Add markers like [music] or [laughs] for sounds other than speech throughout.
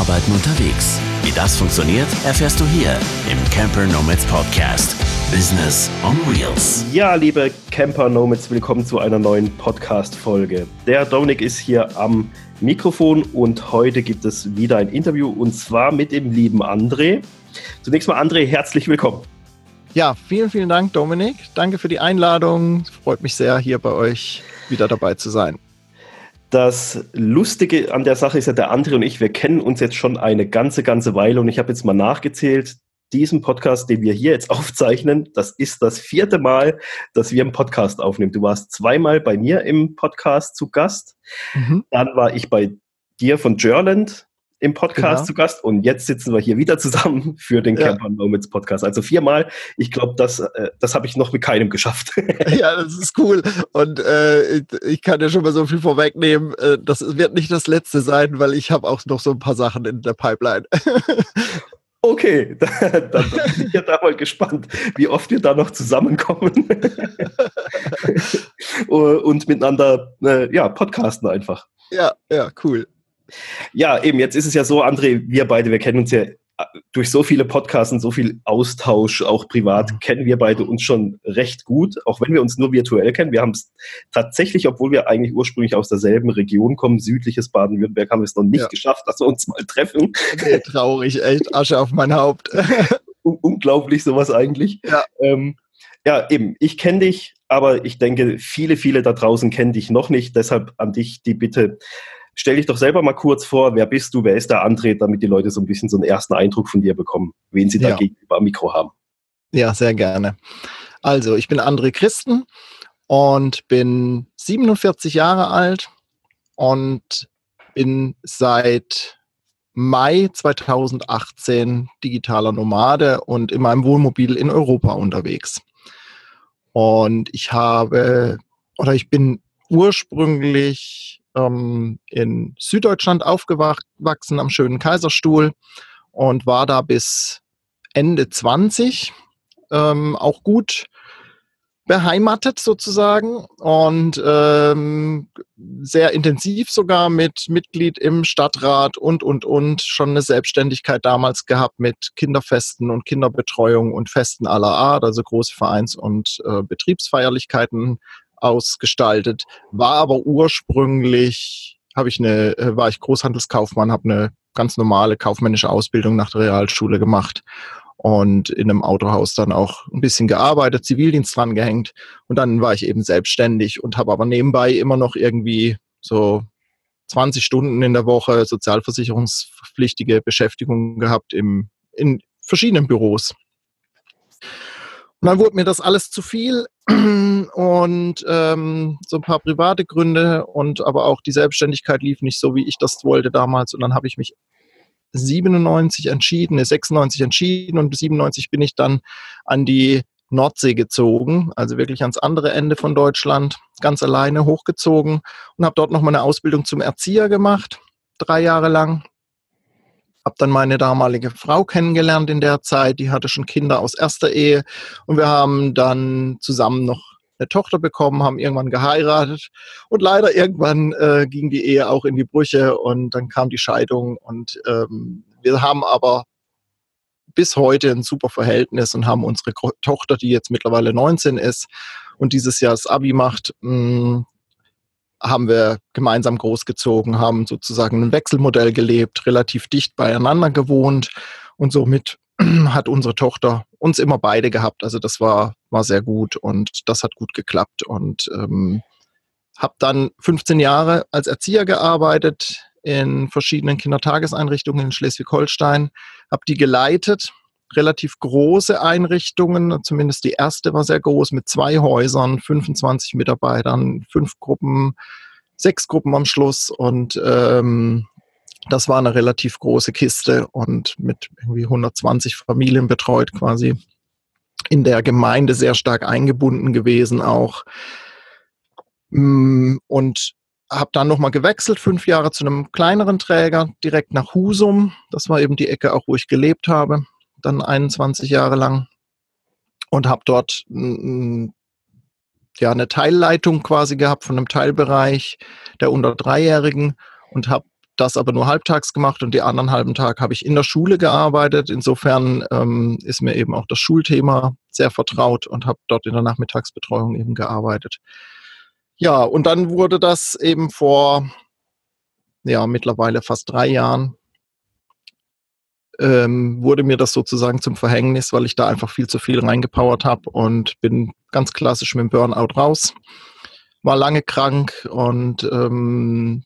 Arbeiten unterwegs. Wie das funktioniert, erfährst du hier im Camper Nomads Podcast. Business on Wheels. Ja, liebe Camper Nomads, willkommen zu einer neuen Podcast-Folge. Der Dominik ist hier am Mikrofon und heute gibt es wieder ein Interview und zwar mit dem lieben André. Zunächst mal, André, herzlich willkommen. Ja, vielen, vielen Dank, Dominik. Danke für die Einladung. Freut mich sehr, hier bei euch wieder dabei zu sein. Das Lustige an der Sache ist ja, der André und ich, wir kennen uns jetzt schon eine ganze, ganze Weile und ich habe jetzt mal nachgezählt, diesen Podcast, den wir hier jetzt [laughs] aufzeichnen, das ist das vierte Mal, dass wir einen Podcast aufnehmen. Du warst zweimal bei mir im Podcast zu Gast. Mhm. Dann war ich bei dir von Gerland im Podcast genau. zu Gast und jetzt sitzen wir hier wieder zusammen [laughs] für den ja. Camper Moments Podcast. Also viermal. Ich glaube, das, äh, das habe ich noch mit keinem geschafft. [laughs] ja, das ist cool. Und äh, ich kann ja schon mal so viel vorwegnehmen. Äh, das wird nicht das letzte sein, weil ich habe auch noch so ein paar Sachen in der Pipeline. [laughs] Okay, dann, dann bin ich ja da mal gespannt, wie oft wir da noch zusammenkommen und miteinander äh, ja, podcasten einfach. Ja, ja, cool. Ja, eben, jetzt ist es ja so, André, wir beide, wir kennen uns ja äh, durch so viele Podcasts und so viel Austausch, auch privat, mhm. kennen wir beide uns schon recht gut, auch wenn wir uns nur virtuell kennen. Wir haben es tatsächlich, obwohl wir eigentlich ursprünglich aus derselben Region kommen, südliches Baden-Württemberg, haben wir es noch nicht ja. geschafft, dass wir uns mal treffen. Nee, traurig, echt Asche auf mein Haupt. [laughs] Unglaublich sowas eigentlich. Ja. Ähm, ja, eben, ich kenne dich, aber ich denke, viele, viele da draußen kennen dich noch nicht. Deshalb an dich die Bitte, Stell dich doch selber mal kurz vor, wer bist du, wer ist der André, damit die Leute so ein bisschen so einen ersten Eindruck von dir bekommen, wen sie da gegenüber am Mikro haben. Ja, sehr gerne. Also, ich bin André Christen und bin 47 Jahre alt und bin seit Mai 2018 digitaler Nomade und in meinem Wohnmobil in Europa unterwegs. Und ich habe oder ich bin ursprünglich ähm, in Süddeutschland aufgewachsen am schönen Kaiserstuhl und war da bis Ende 20 ähm, auch gut beheimatet sozusagen und ähm, sehr intensiv sogar mit Mitglied im Stadtrat und, und, und schon eine Selbstständigkeit damals gehabt mit Kinderfesten und Kinderbetreuung und Festen aller Art, also große Vereins- und äh, Betriebsfeierlichkeiten ausgestaltet, war aber ursprünglich, habe ich eine, äh, war ich Großhandelskaufmann, habe eine ganz normale kaufmännische Ausbildung nach der Realschule gemacht und in einem Autohaus dann auch ein bisschen gearbeitet, Zivildienst dran gehängt und dann war ich eben selbstständig und habe aber nebenbei immer noch irgendwie so 20 Stunden in der Woche sozialversicherungspflichtige Beschäftigung gehabt im, in verschiedenen Büros. Und dann wurde mir das alles zu viel [clears throat] und ähm, so ein paar private Gründe und aber auch die Selbstständigkeit lief nicht so, wie ich das wollte damals. Und dann habe ich mich 97 entschieden, 96 entschieden und bis 97 bin ich dann an die Nordsee gezogen, also wirklich ans andere Ende von Deutschland, ganz alleine hochgezogen und habe dort noch mal eine Ausbildung zum Erzieher gemacht, drei Jahre lang habe dann meine damalige Frau kennengelernt in der Zeit, die hatte schon Kinder aus erster Ehe. Und wir haben dann zusammen noch eine Tochter bekommen, haben irgendwann geheiratet. Und leider irgendwann äh, ging die Ehe auch in die Brüche und dann kam die Scheidung. Und ähm, wir haben aber bis heute ein super Verhältnis und haben unsere Tochter, die jetzt mittlerweile 19 ist und dieses Jahr das Abi macht, mh, mm, haben wir gemeinsam großgezogen, haben sozusagen ein Wechselmodell gelebt, relativ dicht beieinander gewohnt. Und somit [clears throat] hat unsere Tochter uns immer beide gehabt. Also das war, war sehr gut und das hat gut geklappt. Und ähm, habe dann 15 Jahre als Erzieher gearbeitet in verschiedenen Kindertageseinrichtungen in Schleswig-Holstein, habe die geleitet relativ große Einrichtungen, zumindest die erste war sehr groß mit zwei Häusern, 25 Mitarbeitern, fünf Gruppen, sechs Gruppen am Schluss. Und ähm, das war eine relativ große Kiste und mit irgendwie 120 Familien betreut quasi. In der Gemeinde sehr stark eingebunden gewesen auch. Mm, und habe dann nochmal gewechselt, fünf Jahre zu einem kleineren Träger, direkt nach Husum. Das war eben die Ecke auch, wo ich gelebt habe dann 21 Jahre lang und habe dort ja eine Teilleitung quasi gehabt von einem Teilbereich der unter Dreijährigen und habe das aber nur halbtags gemacht und die anderen halben Tag habe ich in der Schule gearbeitet. Insofern ähm, ist mir eben auch das Schulthema sehr vertraut und habe dort in der Nachmittagsbetreuung eben gearbeitet. Ja, und dann wurde das eben vor ja mittlerweile fast drei Jahren ähm, wurde mir das sozusagen zum Verhängnis, weil ich da einfach viel zu viel reingepowert habe und bin ganz klassisch mit dem Burnout raus. War lange krank und ähm,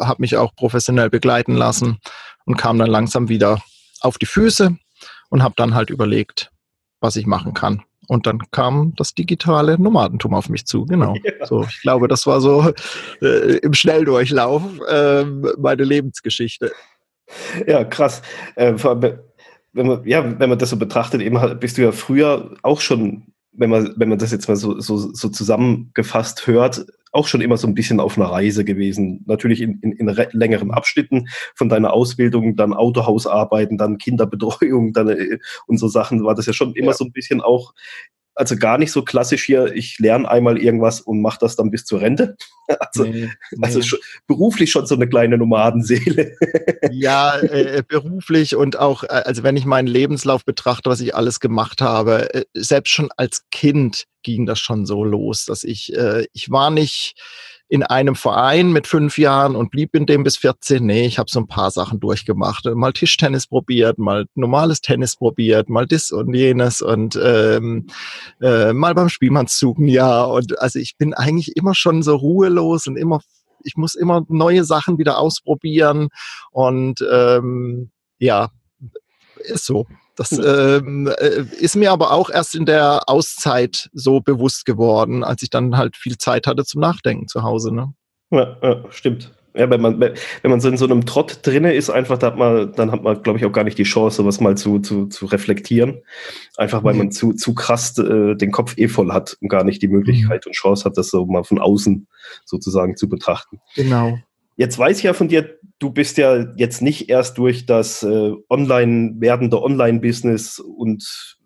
habe mich auch professionell begleiten lassen und kam dann langsam wieder auf die Füße und habe dann halt überlegt, was ich machen kann. Und dann kam das digitale Nomadentum auf mich zu, genau. [laughs] Ja. So, ich glaube, das war so äh, im Schnelldurchlauf äh, meine Lebensgeschichte. [laughs] Ja, krass. Äh, wenn man, ja, wenn man das so betrachtet, eben bist du ja früher auch schon, wenn man, wenn man das jetzt mal so, so, so zusammengefasst hört, auch schon immer so ein bisschen auf einer Reise gewesen. Natürlich in, in, in längeren Abschnitten von deiner Ausbildung, dann Autohausarbeiten, dann Kinderbetreuung dann, äh, und so Sachen, war das ja schon immer ja. so ein bisschen auch also gar nicht so klassisch hier, ich lerne einmal irgendwas und mache das dann bis zur Rente. [laughs] Also, nee, nee. also schon, beruflich schon so eine kleine Nomadenseele. [laughs] Ja, äh, beruflich und auch, äh, also wenn ich meinen Lebenslauf betrachte, was ich alles gemacht habe, äh, selbst schon als Kind ging das schon so los, dass ich, äh, ich war nicht, in einem Verein mit fünf Jahren und blieb in dem bis 14. Nee, ich habe so ein paar Sachen durchgemacht. Mal Tischtennis probiert, mal normales Tennis probiert, mal das und jenes und ähm, äh, mal beim Spielmannszug ja. Und also ich bin eigentlich immer schon so ruhelos und immer, ich muss immer neue Sachen wieder ausprobieren. Und ähm, ja, ist so. Das ähm, äh, ist mir aber auch erst in der Auszeit so bewusst geworden, als ich dann halt viel Zeit hatte zum Nachdenken zu Hause. Ne? Ja, ja, stimmt. Ja, wenn man, wenn man so in so einem Trott drinne ist, einfach, da hat man, dann hat man, glaube ich, auch gar nicht die Chance, sowas mal zu, zu, zu reflektieren. Einfach weil mhm. man zu, zu krass äh, den Kopf eh voll hat und gar nicht die Möglichkeit mhm. und Chance hat, das so mal von außen sozusagen zu betrachten. Genau. Jetzt weiß ich ja von dir, du bist ja jetzt nicht erst durch das äh, online werdende Online-Business und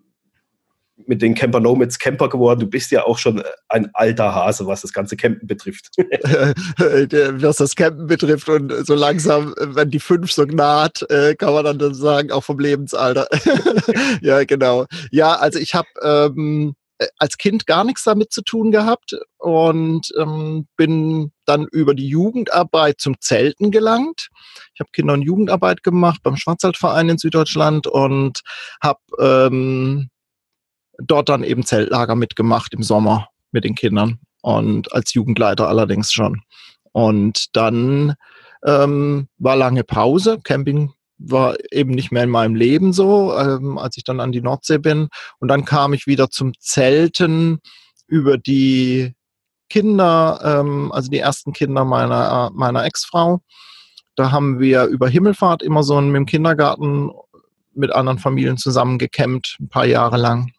mit den Camper Nomads Camper geworden. Du bist ja auch schon ein alter Hase, was das ganze Campen betrifft. [laughs] [laughs] was das Campen betrifft und so langsam, wenn die fünf so naht, äh, kann man dann sagen, auch vom Lebensalter. [laughs] ja, genau. Ja, also ich habe ähm, äh, als Kind gar nichts damit zu tun gehabt und ähm, bin dann über die Jugendarbeit zum Zelten gelangt. Ich habe Kinder- und Jugendarbeit gemacht beim Schwarzwaldverein in Süddeutschland und habe ähm, dort dann eben Zeltlager mitgemacht im Sommer mit den Kindern und als Jugendleiter allerdings schon. Und dann ähm, war lange Pause. Camping war eben nicht mehr in meinem Leben so, ähm, als ich dann an die Nordsee bin. Und dann kam ich wieder zum Zelten über die Kinder, ähm, also die ersten Kinder meiner, meiner Ex-Frau. Da haben wir über Himmelfahrt immer so mit dem Kindergarten mit anderen Familien zusammen gecampt, ein paar Jahre lang,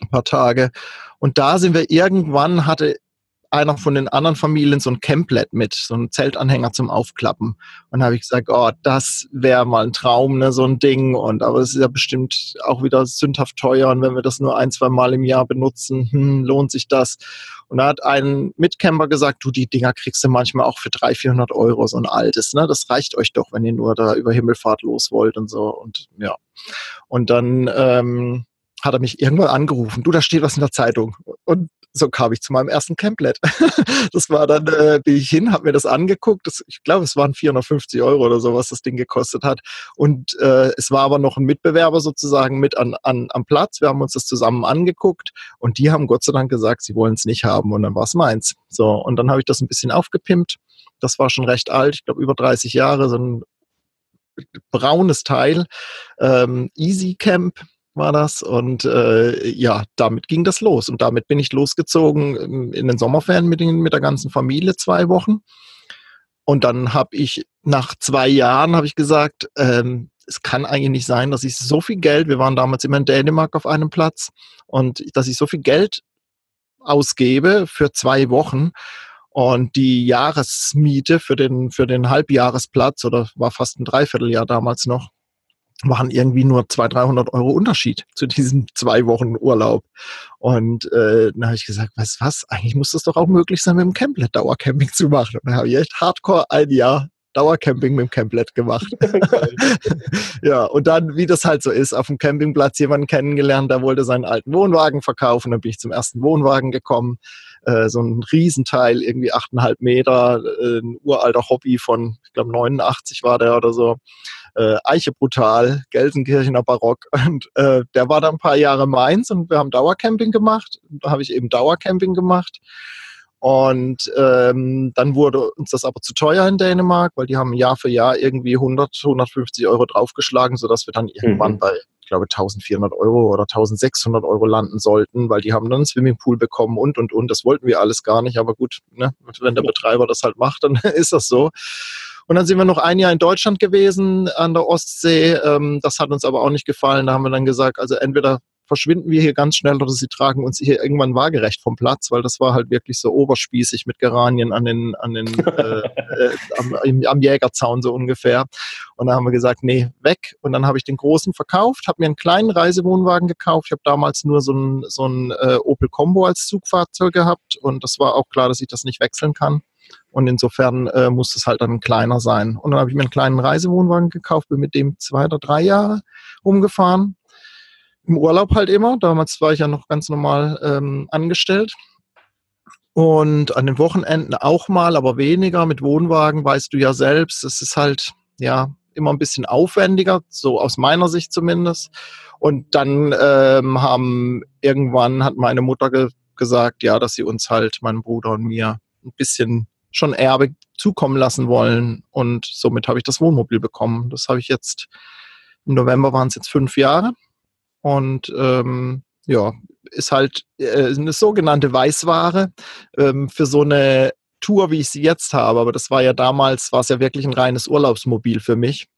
ein paar Tage. Und da sind wir irgendwann, hatte einer von den anderen Familien so ein Camplet mit, so ein Zeltanhänger zum Aufklappen. Und da habe ich gesagt, oh, das wäre mal ein Traum, ne, so ein Ding. Und aber es ist ja bestimmt auch wieder sündhaft teuer. Und wenn wir das nur ein, zwei Mal im Jahr benutzen, hm, lohnt sich das. Und da hat ein Mitcamper gesagt, du, die Dinger kriegst du manchmal auch für 300, 400 Euro, so ein altes. Ne? Das reicht euch doch, wenn ihr nur da über Himmelfahrt los wollt und so. Und ja. Und dann ähm, hat er mich irgendwann angerufen. Du, da steht was in der Zeitung. Und so kam ich zu meinem ersten Camplet. [laughs] das war dann, äh, bin ich hin, habe mir das angeguckt. Das, ich glaube, es waren 450 Euro oder so, was das Ding gekostet hat. Und äh, es war aber noch ein Mitbewerber sozusagen mit an, an, am Platz. Wir haben uns das zusammen angeguckt und die haben Gott sei Dank gesagt, sie wollen es nicht haben. Und dann war es meins. So, und dann habe ich das ein bisschen aufgepimpt. Das war schon recht alt, ich glaube über 30 Jahre, so ein braunes Teil. Ähm, Easy Camp war das. Und äh, ja, damit ging das los. Und damit bin ich losgezogen ähm, in den Sommerferien mit, mit der ganzen Familie zwei Wochen. Und dann habe ich nach zwei Jahren habe ich gesagt, ähm, es kann eigentlich nicht sein, dass ich so viel Geld, wir waren damals immer in Dänemark auf einem Platz, und dass ich so viel Geld ausgebe für zwei Wochen und die Jahresmiete für den, für den Halbjahresplatz oder war fast ein Dreivierteljahr damals noch, waren irgendwie nur 200, 300 Euro Unterschied zu diesem [laughs] zwei Wochen Urlaub. Und äh, dann habe ich gesagt, weißt du was, eigentlich muss das doch auch möglich sein, mit dem Camplet Dauercamping zu machen. Und dann habe ich echt hardcore ein Jahr Dauercamping mit dem Camplet gemacht. [laughs] [laughs] ja, und dann, wie das halt so ist, auf dem Campingplatz jemanden kennengelernt, der wollte seinen alten Wohnwagen verkaufen. Dann bin ich zum ersten Wohnwagen gekommen. Äh, so ein Riesenteil, irgendwie achteinhalb Meter, äh, ein uralter Hobby von, ich glaube, 89 war der oder so. Äh, Eiche Brutal, Gelsenkirchener Barock. [laughs] Und äh, der war dann ein paar Jahre meins und wir haben Dauercamping gemacht. Da habe ich eben Dauercamping gemacht. Und ähm, dann wurde uns das aber zu teuer in Dänemark, weil die haben Jahr für Jahr irgendwie 100, 150 Euro draufgeschlagen, sodass wir dann irgendwann mhm. bei, ich glaube, 1400 Euro oder 1600 Euro landen sollten, weil die haben dann einen Swimmingpool bekommen und, und, und. Das wollten wir alles gar nicht, aber gut, ne? wenn der Betreiber das halt macht, dann [laughs] ist das so. Und dann sind wir noch ein Jahr in Deutschland gewesen an der Ostsee. Ähm, das hat uns aber auch nicht gefallen. Da haben wir dann gesagt, also entweder verschwinden wir hier ganz schnell oder sie tragen uns hier irgendwann waagerecht vom Platz, weil das war halt wirklich so oberspießig mit Geranien an den, an den [laughs] äh, äh, am, am, Jägerzaun so ungefähr. Und da haben wir gesagt, nee, weg. Und dann habe ich den großen verkauft, habe mir einen kleinen Reisewohnwagen gekauft. Ich habe damals nur so ein, so ein äh, Opel Combo als Zugfahrzeug gehabt und das war auch klar, dass ich das nicht wechseln kann. Und insofern äh, muss es halt dann kleiner sein. Und dann habe ich mir einen kleinen Reisewohnwagen gekauft, bin mit dem zwei oder drei Jahre umgefahren im Urlaub halt immer. Damals war ich ja noch ganz normal ähm, angestellt. Und an den Wochenenden auch mal, aber weniger. Mit Wohnwagen weißt du ja selbst, es ist halt, ja, immer ein bisschen aufwendiger, so aus meiner Sicht zumindest. Und dann ähm, haben irgendwann hat meine Mutter ge gesagt, ja, dass sie uns halt, meinem Bruder und mir, ein bisschen schon Erbe zukommen lassen wollen. Und somit habe ich das Wohnmobil bekommen. Das habe ich jetzt, im November waren es jetzt fünf Jahre. Und ähm, ja, ist halt äh, eine sogenannte Weißware ähm, für so eine Tour, wie ich sie jetzt habe. Aber das war ja damals, war es ja wirklich ein reines Urlaubsmobil für mich.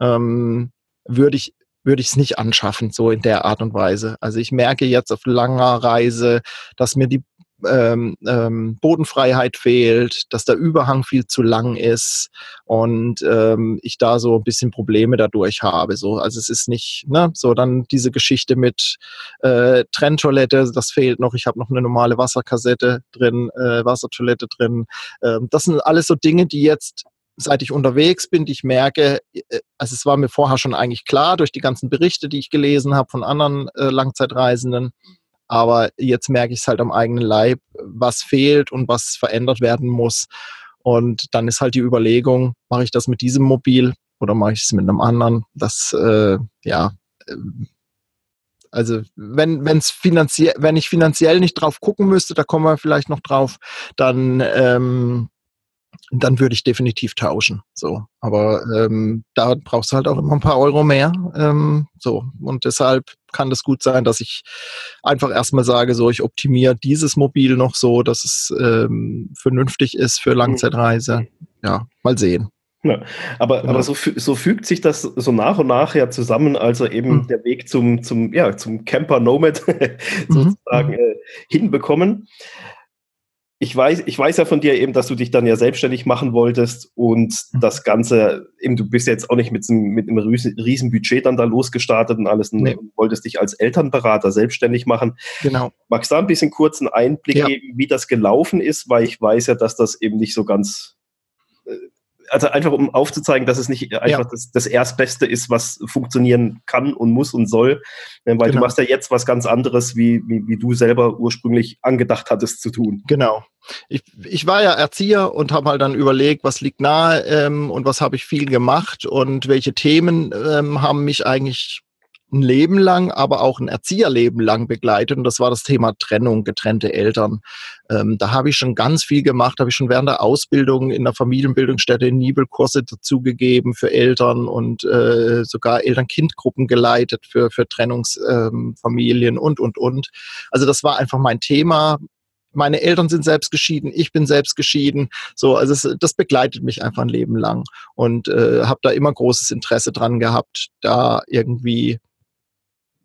Ähm, würde ich würde ich es nicht anschaffen, so in der Art und Weise. Also ich merke jetzt auf langer Reise, dass mir die ähm, ähm, Bodenfreiheit fehlt, dass der Überhang viel zu lang ist und ähm, ich da so ein bisschen Probleme dadurch habe. So, also es ist nicht, ne, so dann diese Geschichte mit äh, Trenntoilette, das fehlt noch. Ich habe noch eine normale Wasserkassette drin, äh, Wassertoilette drin. Ähm, das sind alles so Dinge, die jetzt seit ich unterwegs bin, ich merke, äh, also es war mir vorher schon eigentlich klar durch die ganzen Berichte, die ich gelesen habe von anderen äh, Langzeitreisenden, aber jetzt merke ich es halt am eigenen Leib, was fehlt und was verändert werden muss. Und dann ist halt die Überlegung, mache ich das mit diesem Mobil oder mache ich es mit einem anderen? Das, äh, ja, äh, also wenn, wenn's finanziell, wenn ich finanziell nicht drauf gucken müsste, da kommen wir vielleicht noch drauf, dann ähm, dann würde ich definitiv tauschen. So, aber ähm, da brauchst du halt auch immer ein paar Euro mehr. Ähm, so und deshalb kann es gut sein, dass ich einfach erstmal sage, so ich optimiere dieses Mobil noch so, dass es ähm, vernünftig ist für Langzeitreise. Ja, mal sehen. Ja, aber, genau. aber so, so fügt sich das so nach und nach ja zusammen, also eben mhm. der Weg zum, zum, ja, zum Camper Nomad [laughs] sozusagen mhm. äh, hinbekommen ich weiß, ich weiß ja von dir eben, dass du dich dann ja selbstständig machen wolltest und mhm. das Ganze, eben du bist jetzt auch nicht mit, mit einem riesen, riesen Budget dann da losgestartet und alles nee. und wolltest dich als Elternberater selbstständig machen. Genau. Magst du da ein bisschen kurz einen Einblick ja. geben, wie das gelaufen ist, weil ich weiß ja, dass das eben nicht so ganz also einfach um aufzuzeigen, dass es nicht einfach ja. das, das Erstbeste ist, was funktionieren kann und muss und soll. Weil genau. du machst ja jetzt was ganz anderes, wie, wie, wie du selber ursprünglich angedacht hattest zu tun. Genau. Ich, ich war ja Erzieher und habe halt dann überlegt, was liegt nahe ähm, und was habe ich viel gemacht und welche Themen ähm, haben mich eigentlich ein Leben lang, aber auch ein Erzieherleben lang begleitet. Und das war das Thema Trennung, getrennte Eltern. Ähm, da habe ich schon ganz viel gemacht, habe ich schon während der Ausbildung in der Familienbildungsstätte in Nibel Kurse dazugegeben für Eltern und äh, sogar Eltern-Kind-Gruppen geleitet für, für Trennungsfamilien ähm, und, und, und. Also das war einfach mein Thema meine Eltern sind selbst geschieden, ich bin selbst geschieden. So, also es, das begleitet mich einfach ein Leben lang und äh, habe da immer großes Interesse dran gehabt, da irgendwie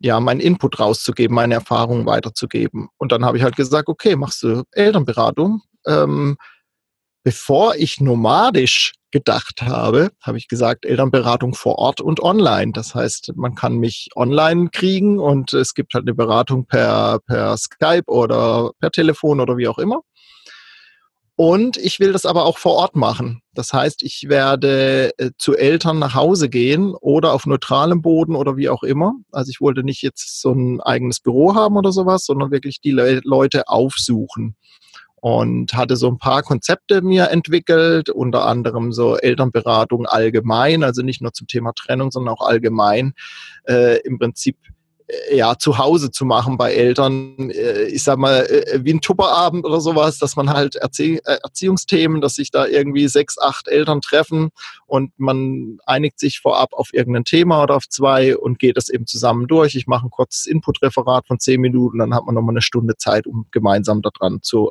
ja, meinen Input rauszugeben, meine Erfahrungen weiterzugeben. Und dann habe ich halt gesagt, okay, machst du Elternberatung. Ähm, bevor ich nomadisch gedacht habe, habe ich gesagt, Elternberatung vor Ort und online. Das heißt, man kann mich online kriegen und es gibt halt eine Beratung per, per Skype oder per Telefon oder wie auch immer. Und ich will das aber auch vor Ort machen. Das heißt, ich werde äh, zu Eltern nach Hause gehen oder auf neutralem Boden oder wie auch immer. Also ich wollte nicht jetzt so ein eigenes Büro haben oder sowas, sondern wirklich die Le Leute aufsuchen. Und hatte so ein paar Konzepte mir entwickelt, unter anderem so Elternberatung allgemein, also nicht nur zum Thema Trennung, sondern auch allgemein. Äh, Im Prinzip ja, zu Hause zu machen bei Eltern, äh, ich sag mal, äh, wie ein Tupperabend oder sowas, dass man halt Erzie Erziehungsthemen, dass sich da irgendwie sechs, acht Eltern treffen und man einigt sich vorab auf irgendein Thema oder auf zwei und geht das eben zusammen durch. Ich mache ein kurzes Input-Referat von zehn Minuten, dann hat man nochmal eine Stunde Zeit, um gemeinsam daran zu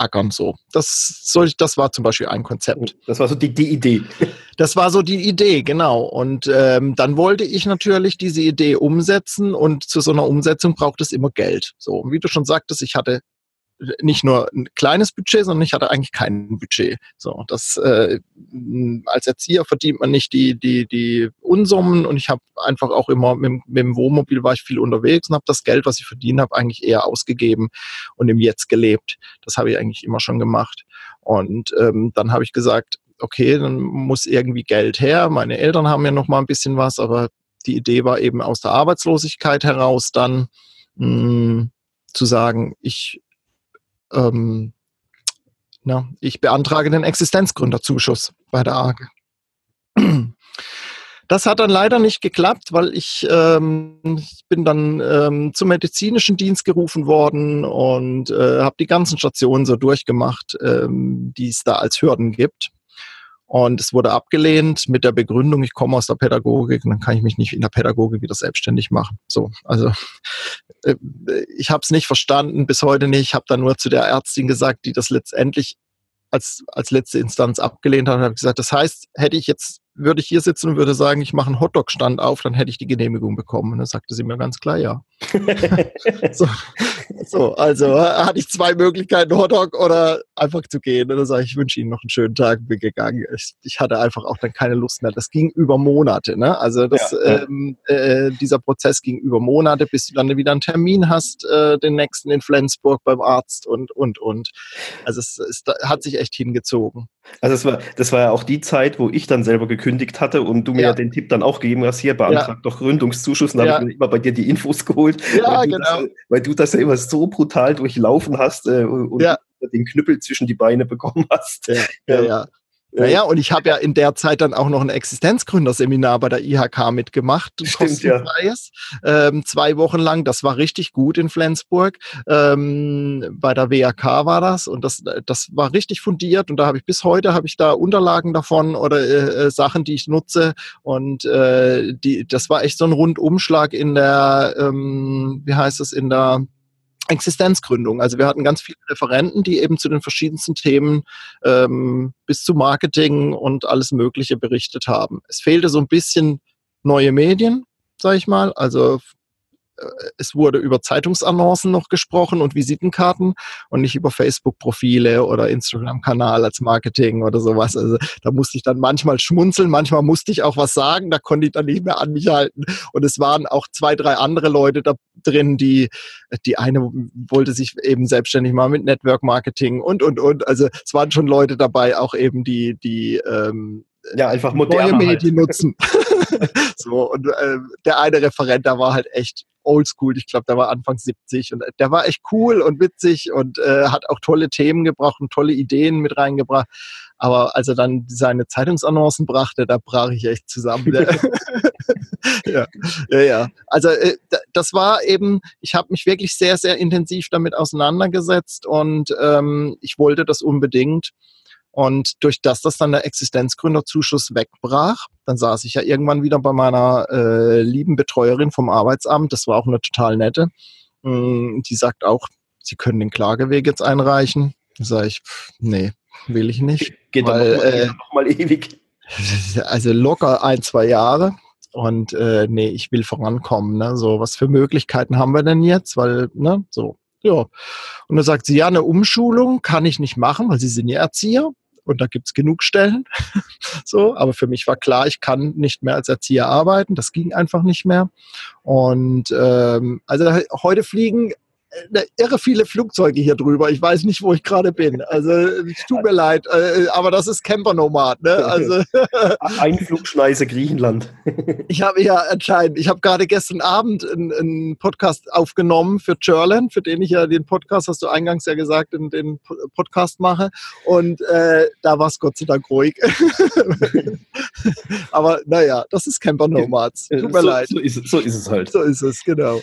ackern so. Das, soll, das war zum Beispiel ein Konzept. Das war so die, die Idee. [laughs] Das war so die Idee, genau. Und ähm, dann wollte ich natürlich diese Idee umsetzen und zu so einer Umsetzung braucht es immer Geld. So, und wie du schon sagtest, ich hatte nicht nur ein kleines Budget, sondern ich hatte eigentlich kein Budget. So, das äh, als Erzieher verdient man nicht die die die Unsummen und ich habe einfach auch immer mit, mit, dem Wohnmobil war ich viel unterwegs und habe das Geld, was ich verdient habe, eigentlich eher ausgegeben und im Jetzt gelebt. Das habe ich eigentlich immer schon gemacht. Und ähm, dann habe ich gesagt, okay, dann muss irgendwie Geld her. Meine Eltern haben ja noch mal ein bisschen was, aber die Idee war eben aus der Arbeitslosigkeit heraus dann mh, hm, zu sagen, ich ähm, na, ich beantrage den Existenzgründerzuschuss bei der AG. Das hat dann leider nicht geklappt, weil ich, ähm, ich bin dann ähm, zum medizinischen Dienst gerufen worden und äh, habe die ganzen Stationen so durchgemacht, ähm, die es da als Hürden gibt. Und es wurde abgelehnt mit der Begründung, ich komme aus der Pädagogik dann kann ich mich nicht in der Pädagogik wieder selbstständig machen. So, also [laughs] äh, ich habe es nicht verstanden, bis heute nicht. Ich habe dann nur zu der Ärztin gesagt, die das letztendlich als, als letzte Instanz abgelehnt hat und habe gesagt, das heißt, hätte ich jetzt würde ich hier sitzen und würde sagen, ich mache einen Hotdog-Stand auf, dann hätte ich die Genehmigung bekommen. Und dann sagte sie mir ganz klar, ja. [laughs] so, so, also hatte ich zwei Möglichkeiten, Hotdog oder einfach zu gehen. Und dann sage ich, ich wünsche Ihnen noch einen schönen Tag, bin gegangen. Ich, ich, hatte einfach auch dann keine Lust mehr. Das ging über Monate. Ne? Also das, ja, ähm, äh, dieser Prozess ging über Monate, bis du dann wieder einen Termin hast, äh, den nächsten in Flensburg beim Arzt und, und, und. Also es, es hat sich echt hingezogen. Also das war, das war ja auch die Zeit, wo ich dann selber gekündigt hatte und du mir ja, den Tipp dann auch gegeben hast, hier beantragt ja. doch Gründungszuschuss. Und dann ja. habe ich mir immer bei dir die Infos [laughs] geholt, ja, weil, du genau. das, weil du das ja immer so brutal durchlaufen hast äh, und ja. den Knüppel zwischen die Beine bekommen hast. Ja, ja, ja. Naja, und ich habe ja in der Zeit dann auch noch ein Existenzgründerseminar bei der IHK mitgemacht, Stimmt, ja. ähm, zwei Wochen lang. Das war richtig gut in Flensburg. Ähm, bei der WHK war das und das, das war richtig fundiert und da habe ich bis heute habe ich da Unterlagen davon oder äh, äh, Sachen, die ich nutze und äh, die, das war echt so ein Rundumschlag in der, ähm, wie heißt es, in der Existenzgründung. Also wir hatten ganz viele Referenten, die eben zu den verschiedensten Themen ähm, bis zu Marketing und alles Mögliche berichtet haben. Es fehlte so ein bisschen neue Medien, sage ich mal. Also es wurde über Zeitungsannoncen noch gesprochen und Visitenkarten und nicht über Facebook-Profile oder Instagram-Kanal als Marketing oder sowas. Also da musste ich dann manchmal schmunzeln, manchmal musste ich auch was sagen, da konnte ich dann nicht mehr an mich halten. Und es waren auch zwei, drei andere Leute da drin, die, die eine wollte sich eben selbstständig mal mit Network Marketing und, und, und. Also es waren schon Leute dabei, auch eben die, die ähm, ja, einfach moderne neue Medien halt. nutzen. [laughs] so, und äh, der eine Referent, da war halt echt oldschool. Ich glaube, der war Anfang 70 und der war echt cool und witzig und äh, hat auch tolle Themen gebracht und tolle Ideen mit reingebracht. Aber als er dann seine Zeitungsannoncen brachte, da brach ich echt zusammen. [laughs] ja, ja, ja. Also äh, das war eben, ich habe mich wirklich sehr, sehr intensiv damit auseinandergesetzt und ähm, ich wollte das unbedingt. Und durch das, dass dann der Existenzgründerzuschuss wegbrach, dann saß ich ja irgendwann wieder bei meiner äh, lieben Betreuerin vom Arbeitsamt. Das war auch eine total nette. Mm, die sagt auch, sie können den Klageweg jetzt einreichen. Da sage ich, pff, nee, will ich nicht. Geht weil, noch, mal, äh, noch mal ewig. [laughs] Also locker ein, zwei Jahre. Und äh, nee, ich will vorankommen. Ne? So, was für Möglichkeiten haben wir denn jetzt? Weil, ne, so, ja. Und dann sagt sie, ja, eine Umschulung kann ich nicht machen, weil sie sind ja Erzieher und da gibt's genug Stellen. [laughs] so, aber für mich war klar, ich kann nicht mehr als Erzieher arbeiten. Das ging einfach nicht mehr. Und ähm, also heute fliegen irre viele Flugzeuge hier drüber. Ich weiß nicht, wo ich gerade bin. Also es tut mir leid, äh, aber das ist Campernomad. Ne? [laughs] Also, Einflugschneise Griechenland. [laughs] ich habe ja anscheinend, ich habe gerade gestern Abend einen, Podcast aufgenommen für Jurland, für den ich ja den Podcast, hast du eingangs ja gesagt, in den Podcast mache. Und äh, da war es Gott sei Dank ruhig. [laughs] aber naja, das ist Campernomads. Tut mir so, leid. So ist, so ist, es halt. So ist es, genau.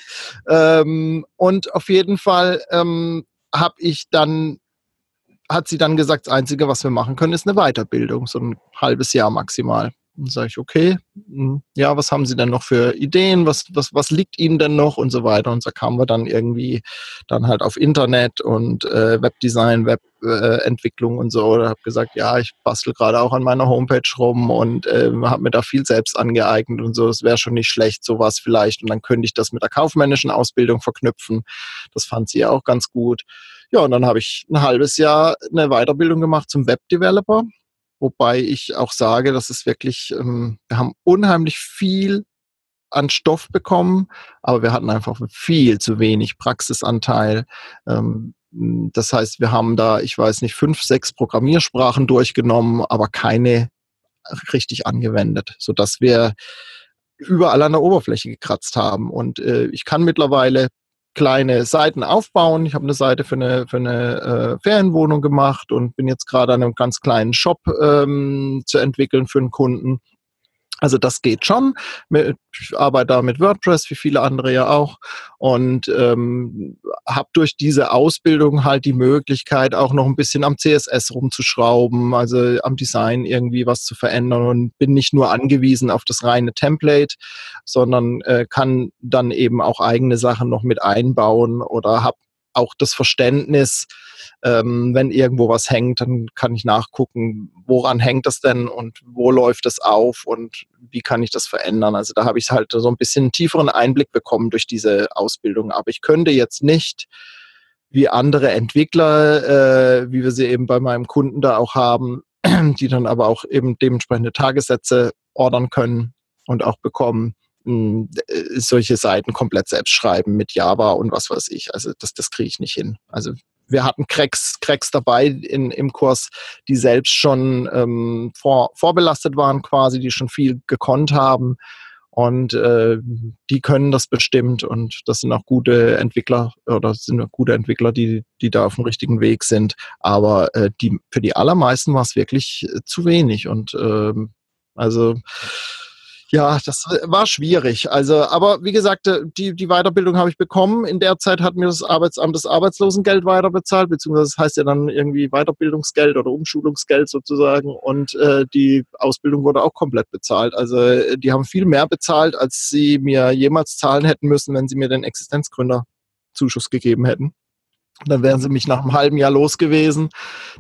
Ähm, und auf jeden Fall ähm, habe ich dann, hat sie dann gesagt, das Einzige, was wir machen können, ist eine Weiterbildung, so ein halbes Jahr maximal. Dann sage ich, okay, hm, ja, was haben Sie denn noch für Ideen? Was, was, was liegt Ihnen denn noch? Und so weiter. Und so kamen wir dann irgendwie dann halt auf Internet und äh, Webdesign, Webentwicklung äh, und so. Oder habe gesagt, ja, ich bastel gerade auch an meiner Homepage rum und äh, habe mir da viel selbst angeeignet und so. Es wäre schon nicht schlecht, sowas vielleicht. Und dann könnte ich das mit der kaufmännischen Ausbildung verknüpfen. Das fand sie auch ganz gut. Ja, und dann habe ich ein halbes Jahr eine Weiterbildung gemacht zum Webdeveloper Wobei ich auch sage, das ist wirklich, ähm, wir haben unheimlich viel an Stoff bekommen, aber wir hatten einfach viel zu wenig Praxisanteil. Ähm, das heißt, wir haben da, ich weiß nicht, fünf, sechs Programmiersprachen durchgenommen, aber keine richtig angewendet, sodass wir überall an der Oberfläche gekratzt haben. Und äh, ich kann mittlerweile kleine Seiten aufbauen. Ich habe eine Seite für eine, für eine äh, Ferienwohnung gemacht und bin jetzt gerade an einem ganz kleinen Shop ähm, zu entwickeln für einen Kunden. Also das geht schon. Ich arbeite da mit WordPress, wie viele andere ja auch. Und ähm, habe durch diese Ausbildung halt die Möglichkeit, auch noch ein bisschen am CSS rumzuschrauben, also am Design irgendwie was zu verändern und bin nicht nur angewiesen auf das reine Template, sondern äh, kann dann eben auch eigene Sachen noch mit einbauen oder habe auch das Verständnis, ähm, wenn irgendwo was hängt, dann kann ich nachgucken, woran hängt das denn und wo läuft es auf und wie kann ich das verändern. Also da habe ich halt so ein bisschen tieferen Einblick bekommen durch diese Ausbildung. Aber ich könnte jetzt nicht wie andere Entwickler, äh, wie wir sie eben bei meinem Kunden da auch haben, die dann aber auch eben dementsprechende Tagessätze ordern können und auch bekommen, äh, solche Seiten komplett selbst schreiben mit Java und was weiß ich. Also das, das kriege ich nicht hin. Also wir hatten Cracks, Cracks dabei in, im Kurs, die selbst schon ähm, vor, vorbelastet waren quasi, die schon viel gekonnt haben. Und äh, die können das bestimmt und das sind auch gute Entwickler oder sind auch gute Entwickler, die, die da auf dem richtigen Weg sind. Aber äh, die, für die allermeisten war es wirklich äh, zu wenig. Und ähm, also ja, das war schwierig. Also, aber wie gesagt, äh, die, die Weiterbildung habe ich bekommen. In der Zeit hat mir das Arbeitsamt das Arbeitslosengeld weiterbezahlt, beziehungsweise das heißt ja dann irgendwie Weiterbildungsgeld oder Umschulungsgeld sozusagen. Und äh, die Ausbildung wurde auch komplett bezahlt. Also äh, die haben viel mehr bezahlt, als sie mir jemals zahlen hätten müssen, wenn sie mir den Existenzgründerzuschuss gegeben hätten. Dann wären sie mich nach einem halben Jahr los gewesen.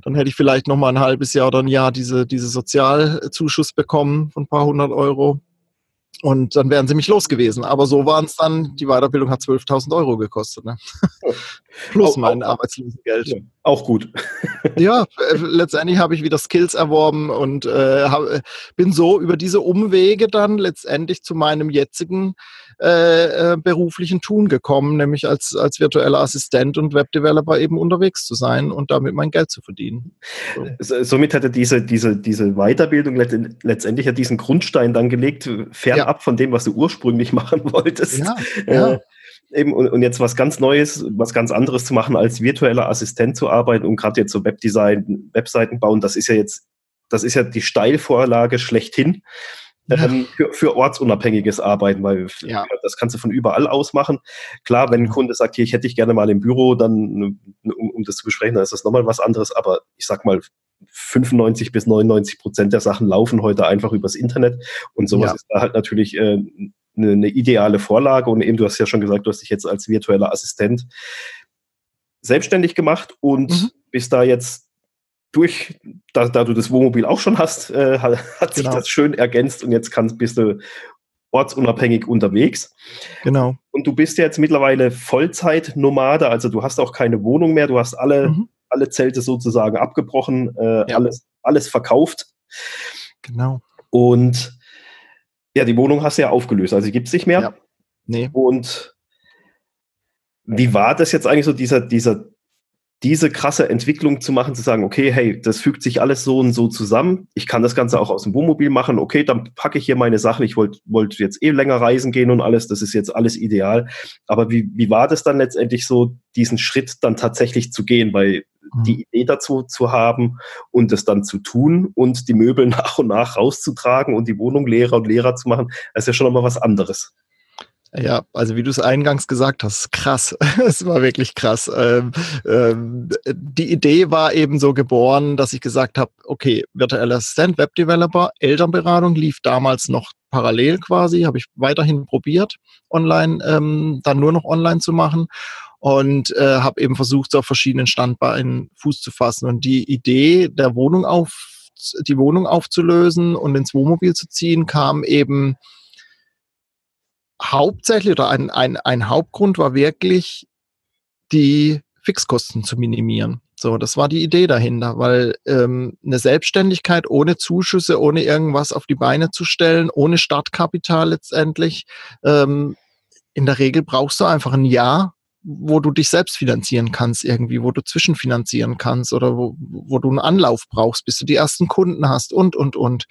Dann hätte ich vielleicht noch mal ein halbes Jahr oder ein Jahr diese, diese Sozialzuschuss bekommen von ein paar hundert Euro. Und dann wären sie mich los gewesen. Aber so waren es dann, die Weiterbildung hat 12.000 Euro gekostet. Ne? [laughs] Plus auch, mein auch, Arbeitslosengeld. Ja, auch gut. [laughs] [laughs] ja, äh, letztendlich habe ich wieder Skills erworben und äh, hab, bin so über diese Umwege dann letztendlich zu meinem jetzigen äh, äh, beruflichen Tun gekommen, nämlich als, als virtueller Assistent und Webdeveloper eben unterwegs zu sein und damit mein Geld zu verdienen. So. Somit hatte diese, diese, diese Weiterbildung letztendlich ja diesen Grundstein dann gelegt, fernab ja. von dem, was du ursprünglich [laughs] machen wolltest. Ja, äh, ja. Eben, und, und, jetzt was ganz Neues, was ganz anderes zu machen, als virtueller Assistent zu arbeiten und gerade jetzt so Webdesign, Webseiten bauen, das ist ja jetzt, das ist ja die Steilvorlage schlechthin ähm, für, für ortsunabhängiges Arbeiten, weil ja. das kannst du von überall aus machen. Klar, wenn ein Kunde sagt, hier, ich hätte dich gerne mal im Büro, dann, um, um das zu besprechen, dann ist das nochmal was anderes, aber ich sag mal, 95 bis 99 Prozent der Sachen laufen heute einfach übers Internet und sowas ja. ist da halt natürlich äh, eine, eine ideale Vorlage und eben, du hast ja schon gesagt, du hast dich jetzt als virtueller Assistent selbstständig gemacht und mhm. bist da jetzt durch, da, da, du das Wohnmobil auch schon hast, äh, hat, hat genau. sich das schön ergänzt und jetzt kannst, bist du ortsunabhängig unterwegs. Genau. Und du bist ja jetzt mittlerweile Vollzeit-Nomade, also du hast auch keine Wohnung mehr, du hast alle, mhm. alle Zelte sozusagen abgebrochen, äh, ja. alles, alles verkauft. Genau. Und ja, die Wohnung hast du ja aufgelöst, also gibt es nicht mehr. Ja. Nee. Und wie war das jetzt eigentlich so, dieser, dieser diese krasse Entwicklung zu machen, zu sagen, okay, hey, das fügt sich alles so und so zusammen. Ich kann das Ganze auch aus dem Wohnmobil machen. Okay, dann packe ich hier meine Sachen. Ich wollte wollt jetzt eh länger reisen gehen und alles. Das ist jetzt alles ideal. Aber wie, wie war das dann letztendlich so, diesen Schritt dann tatsächlich zu gehen? Weil mhm. die Idee dazu zu haben und es dann zu tun und die Möbel [laughs] nach und nach rauszutragen und die Wohnung leerer und leerer zu machen, das ist ja schon nochmal was anderes. Ja, also wie du es eingangs gesagt hast, krass. [laughs] es war wirklich krass. Ähm, ähm, die Idee war eben so geboren, dass ich gesagt habe, okay, virtueller Assistent, Webdeveloper, Elternberatung lief damals noch parallel quasi, habe ich weiterhin probiert, online, ähm, dann nur noch online zu machen und äh, habe eben versucht, so auf verschiedenen Standbeinen Fuß zu fassen. Und die Idee der Wohnung auf, die Wohnung aufzulösen und ins Wohnmobil zu ziehen, kam eben hauptsächlich oder ein, ein, ein Hauptgrund war wirklich, die Fixkosten zu minimieren. So, das war die Idee dahinter, weil ähm, eine Selbstständigkeit ohne Zuschüsse, ohne irgendwas auf die Beine zu stellen, ohne Startkapital letztendlich, ähm, in der Regel brauchst du einfach ein Jahr, wo du dich selbst finanzieren kannst irgendwie, wo du zwischenfinanzieren kannst oder wo, wo du einen Anlauf brauchst, bis du die ersten Kunden hast und, und, und.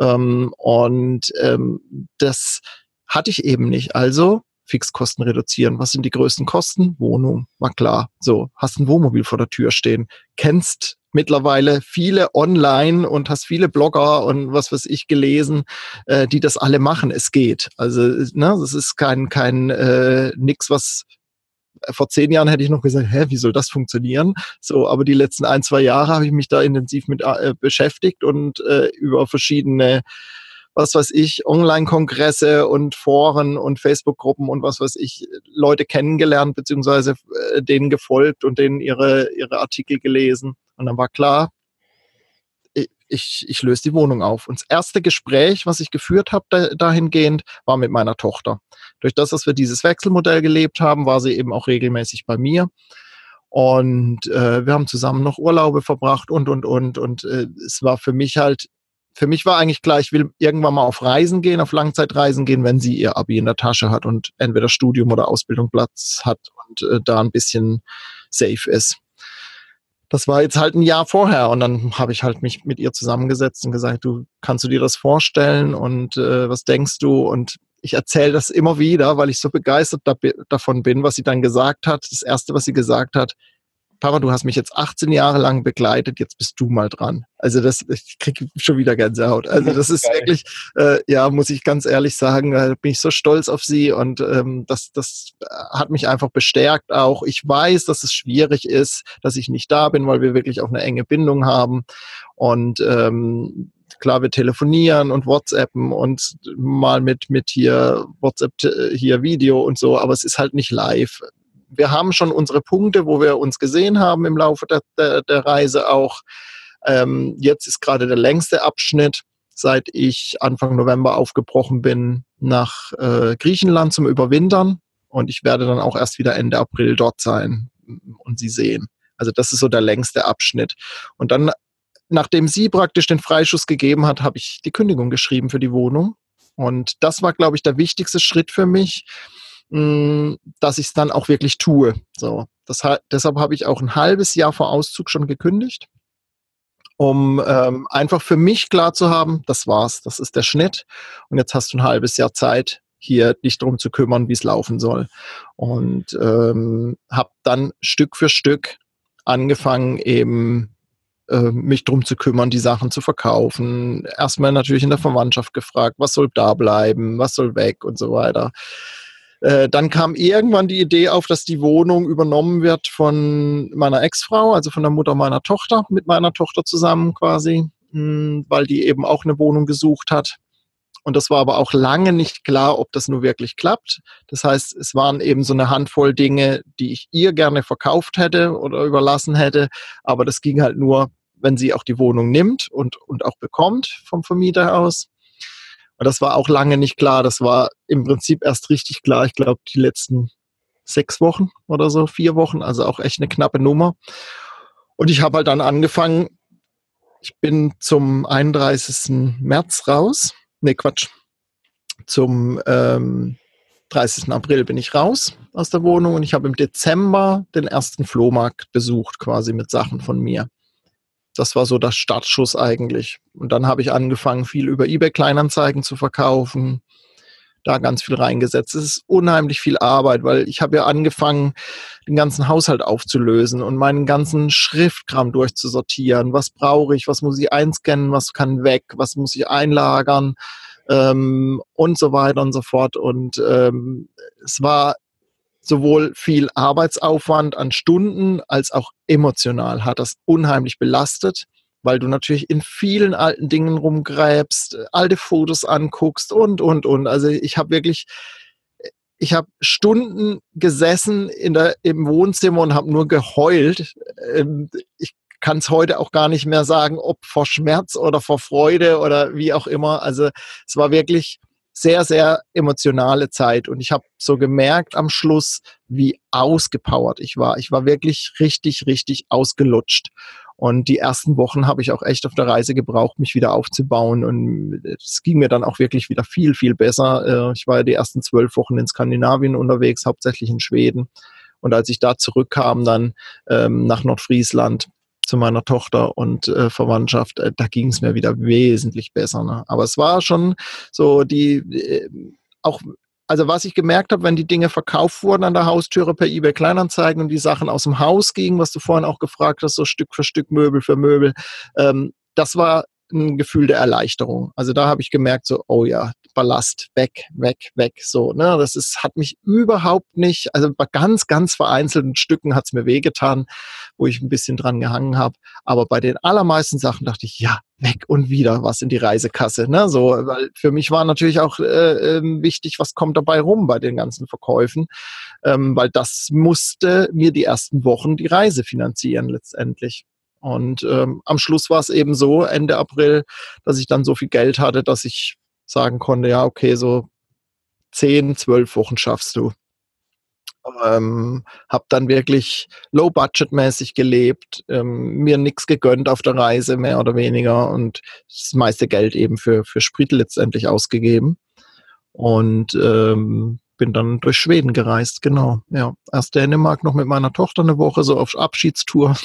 Ähm, und ähm, das hatte ich eben nicht. Also Fixkosten reduzieren. Was sind die größten Kosten? Wohnung, war klar. So, hast ein Wohnmobil vor der Tür stehen, kennst mittlerweile viele online und hast viele Blogger und was weiß ich gelesen, äh, die das alle machen. Es geht. Also, ne, das ist kein, kein äh, nix, was vor zehn Jahren hätte ich noch gesagt, hä, wie soll das funktionieren? So, aber die letzten ein, zwei Jahre habe ich mich da intensiv mit äh, beschäftigt und äh, über verschiedene was weiß ich, Online-Kongresse und Foren und Facebook-Gruppen und was weiß ich, Leute kennengelernt, beziehungsweise äh, denen gefolgt und denen ihre, ihre Artikel gelesen. Und dann war klar, ich, ich löse die Wohnung auf. Und das erste Gespräch, was ich geführt habe da, dahingehend, war mit meiner Tochter. Durch das, dass wir dieses Wechselmodell gelebt haben, war sie eben auch regelmäßig bei mir. Und äh, wir haben zusammen noch Urlaube verbracht und, und, und. Und äh, es war für mich halt für mich war eigentlich klar, ich will irgendwann mal auf Reisen gehen, auf Langzeitreisen gehen, wenn sie ihr Abi in der Tasche hat und entweder Studium oder Ausbildung Platz hat und äh, da ein bisschen safe ist. Das war jetzt halt ein Jahr vorher und dann habe ich halt mich mit ihr zusammengesetzt und gesagt, du kannst du dir das vorstellen und äh, was denkst du? Und ich erzähle das immer wieder, weil ich so begeistert da, davon bin, was sie dann gesagt hat. Das erste, was sie gesagt hat, Papa, du hast mich jetzt 18 Jahre lang begleitet, jetzt bist du mal dran. Also das, ich kriege schon wieder Gänsehaut. Also das ist Geil. wirklich, äh, ja, muss ich ganz ehrlich sagen, da bin ich so stolz auf sie und ähm, das, das hat mich einfach bestärkt auch. Ich weiß, dass es schwierig ist, dass ich nicht da bin, weil wir wirklich auch eine enge Bindung haben und ähm, klar, wir telefonieren und WhatsAppen und mal mit, mit hier WhatsApp äh, hier Video und so, aber es ist halt nicht live wir haben schon unsere Punkte, wo wir uns gesehen haben im Laufe der, der, der Reise auch. Ähm, jetzt ist gerade der längste Abschnitt, seit ich Anfang November aufgebrochen bin nach äh, Griechenland zum Überwintern. Und ich werde dann auch erst wieder Ende April dort sein und sie sehen. Also das ist so der längste Abschnitt. Und dann, nachdem sie praktisch den Freischuss gegeben hat, habe ich die Kündigung geschrieben für die Wohnung. Und das war, glaube ich, der wichtigste Schritt für mich, Dass ich es dann auch wirklich tue. So, das, deshalb habe ich auch ein halbes Jahr vor Auszug schon gekündigt, um ähm, einfach für mich klar zu haben, das war's, das ist der Schnitt und jetzt hast du ein halbes Jahr Zeit, hier dich drum zu kümmern, wie es laufen soll. Und ähm, habe dann Stück für Stück angefangen, eben äh, mich drum zu kümmern, die Sachen zu verkaufen. Erstmal natürlich in der Verwandtschaft gefragt, was soll da bleiben, was soll weg und so weiter. Äh, dann kam irgendwann die Idee auf, dass die Wohnung übernommen wird von meiner Ex-Frau, also von der Mutter meiner Tochter, mit meiner Tochter zusammen quasi, mh, hm, weil die eben auch eine Wohnung gesucht hat. Und das war aber auch lange nicht klar, ob das nur wirklich klappt. Das heißt, es waren eben so eine Handvoll Dinge, die ich ihr gerne verkauft hätte oder überlassen hätte. Aber das ging halt nur, wenn sie auch die Wohnung nimmt und, und auch bekommt vom Vermieter aus. Und das war auch lange nicht klar. Das war im Prinzip erst richtig klar. Ich glaube, die letzten sechs Wochen oder so, vier Wochen, also auch echt eine knappe Nummer. Und ich habe halt dann angefangen, ich bin zum 31. März raus. Nee, Quatsch. Zum ähm, 30. April bin ich raus aus der Wohnung und ich habe im Dezember den ersten Flohmarkt besucht, quasi mit Sachen von mir. Das war so das Startschuss eigentlich. Und dann habe ich angefangen, viel über eBay Kleinanzeigen zu verkaufen, da ganz viel reingesetzt. Es ist unheimlich viel Arbeit, weil ich habe ja angefangen, den ganzen Haushalt aufzulösen und meinen ganzen Schriftkram durchzusortieren. Was brauche ich? Was muss ich einscannen? Was kann weg? Was muss ich einlagern? Ähm, und so weiter und so fort. Und ähm, es war sowohl viel Arbeitsaufwand an Stunden als auch emotional hat das unheimlich belastet weil du natürlich in vielen alten Dingen rumgräbst, alte Fotos anguckst und, und, und. Also ich habe wirklich, ich habe Stunden gesessen in der, im Wohnzimmer und habe nur geheult. Ähm, ich kann es heute auch gar nicht mehr sagen, ob vor Schmerz oder vor Freude oder wie auch immer. Also es war wirklich sehr, sehr emotionale Zeit und ich habe so gemerkt am Schluss, wie ausgepowert ich war. Ich war wirklich richtig, richtig ausgelutscht. Und die ersten Wochen habe ich auch echt auf der Reise gebraucht, mich wieder aufzubauen. Und es ging mir dann auch wirklich wieder viel, viel besser. Äh, ich war ja die ersten zwölf Wochen in Skandinavien unterwegs, hauptsächlich in Schweden. Und als ich da zurückkam, dann ähm, nach Nordfriesland zu meiner Tochter und äh, Verwandtschaft, äh, da ging es mir wieder wesentlich besser. Ne? Aber es war schon so die, äh, auch also was ich gemerkt habe, wenn die Dinge verkauft wurden an der Haustüre per eBay Kleinanzeigen und die Sachen aus dem Haus gingen, was du vorhin auch gefragt hast, so Stück für Stück, Möbel für Möbel, ähm, das war ein Gefühl der Erleichterung. Also da habe ich gemerkt, so, oh ja, Ballast, weg, weg, weg. So, ne? Das ist, hat mich überhaupt nicht, also bei ganz, ganz vereinzelten Stücken hat es mir wehgetan, wo ich ein bisschen dran gehangen habe. Aber bei den allermeisten Sachen dachte ich, ja, weg und wieder was in die Reisekasse. Ne? So, weil für mich war natürlich auch äh, ähm, wichtig, was kommt dabei rum bei den ganzen Verkäufen, ähm, weil das musste mir die ersten Wochen die Reise finanzieren letztendlich. Und ähm, am Schluss war es eben so, Ende April, dass ich dann so viel Geld hatte, dass ich sagen konnte, ja, okay, so zehn, zwölf Wochen schaffst du. Ähm, habe dann wirklich low-budget-mäßig gelebt, ähm, mir nichts gegönnt auf der Reise, mehr oder weniger, und das meiste Geld eben für, für Sprit letztendlich ausgegeben. Und ähm, bin dann durch Schweden gereist, genau. Ja, erst Dänemark noch mit meiner Tochter eine Woche so auf Abschiedstour. [laughs]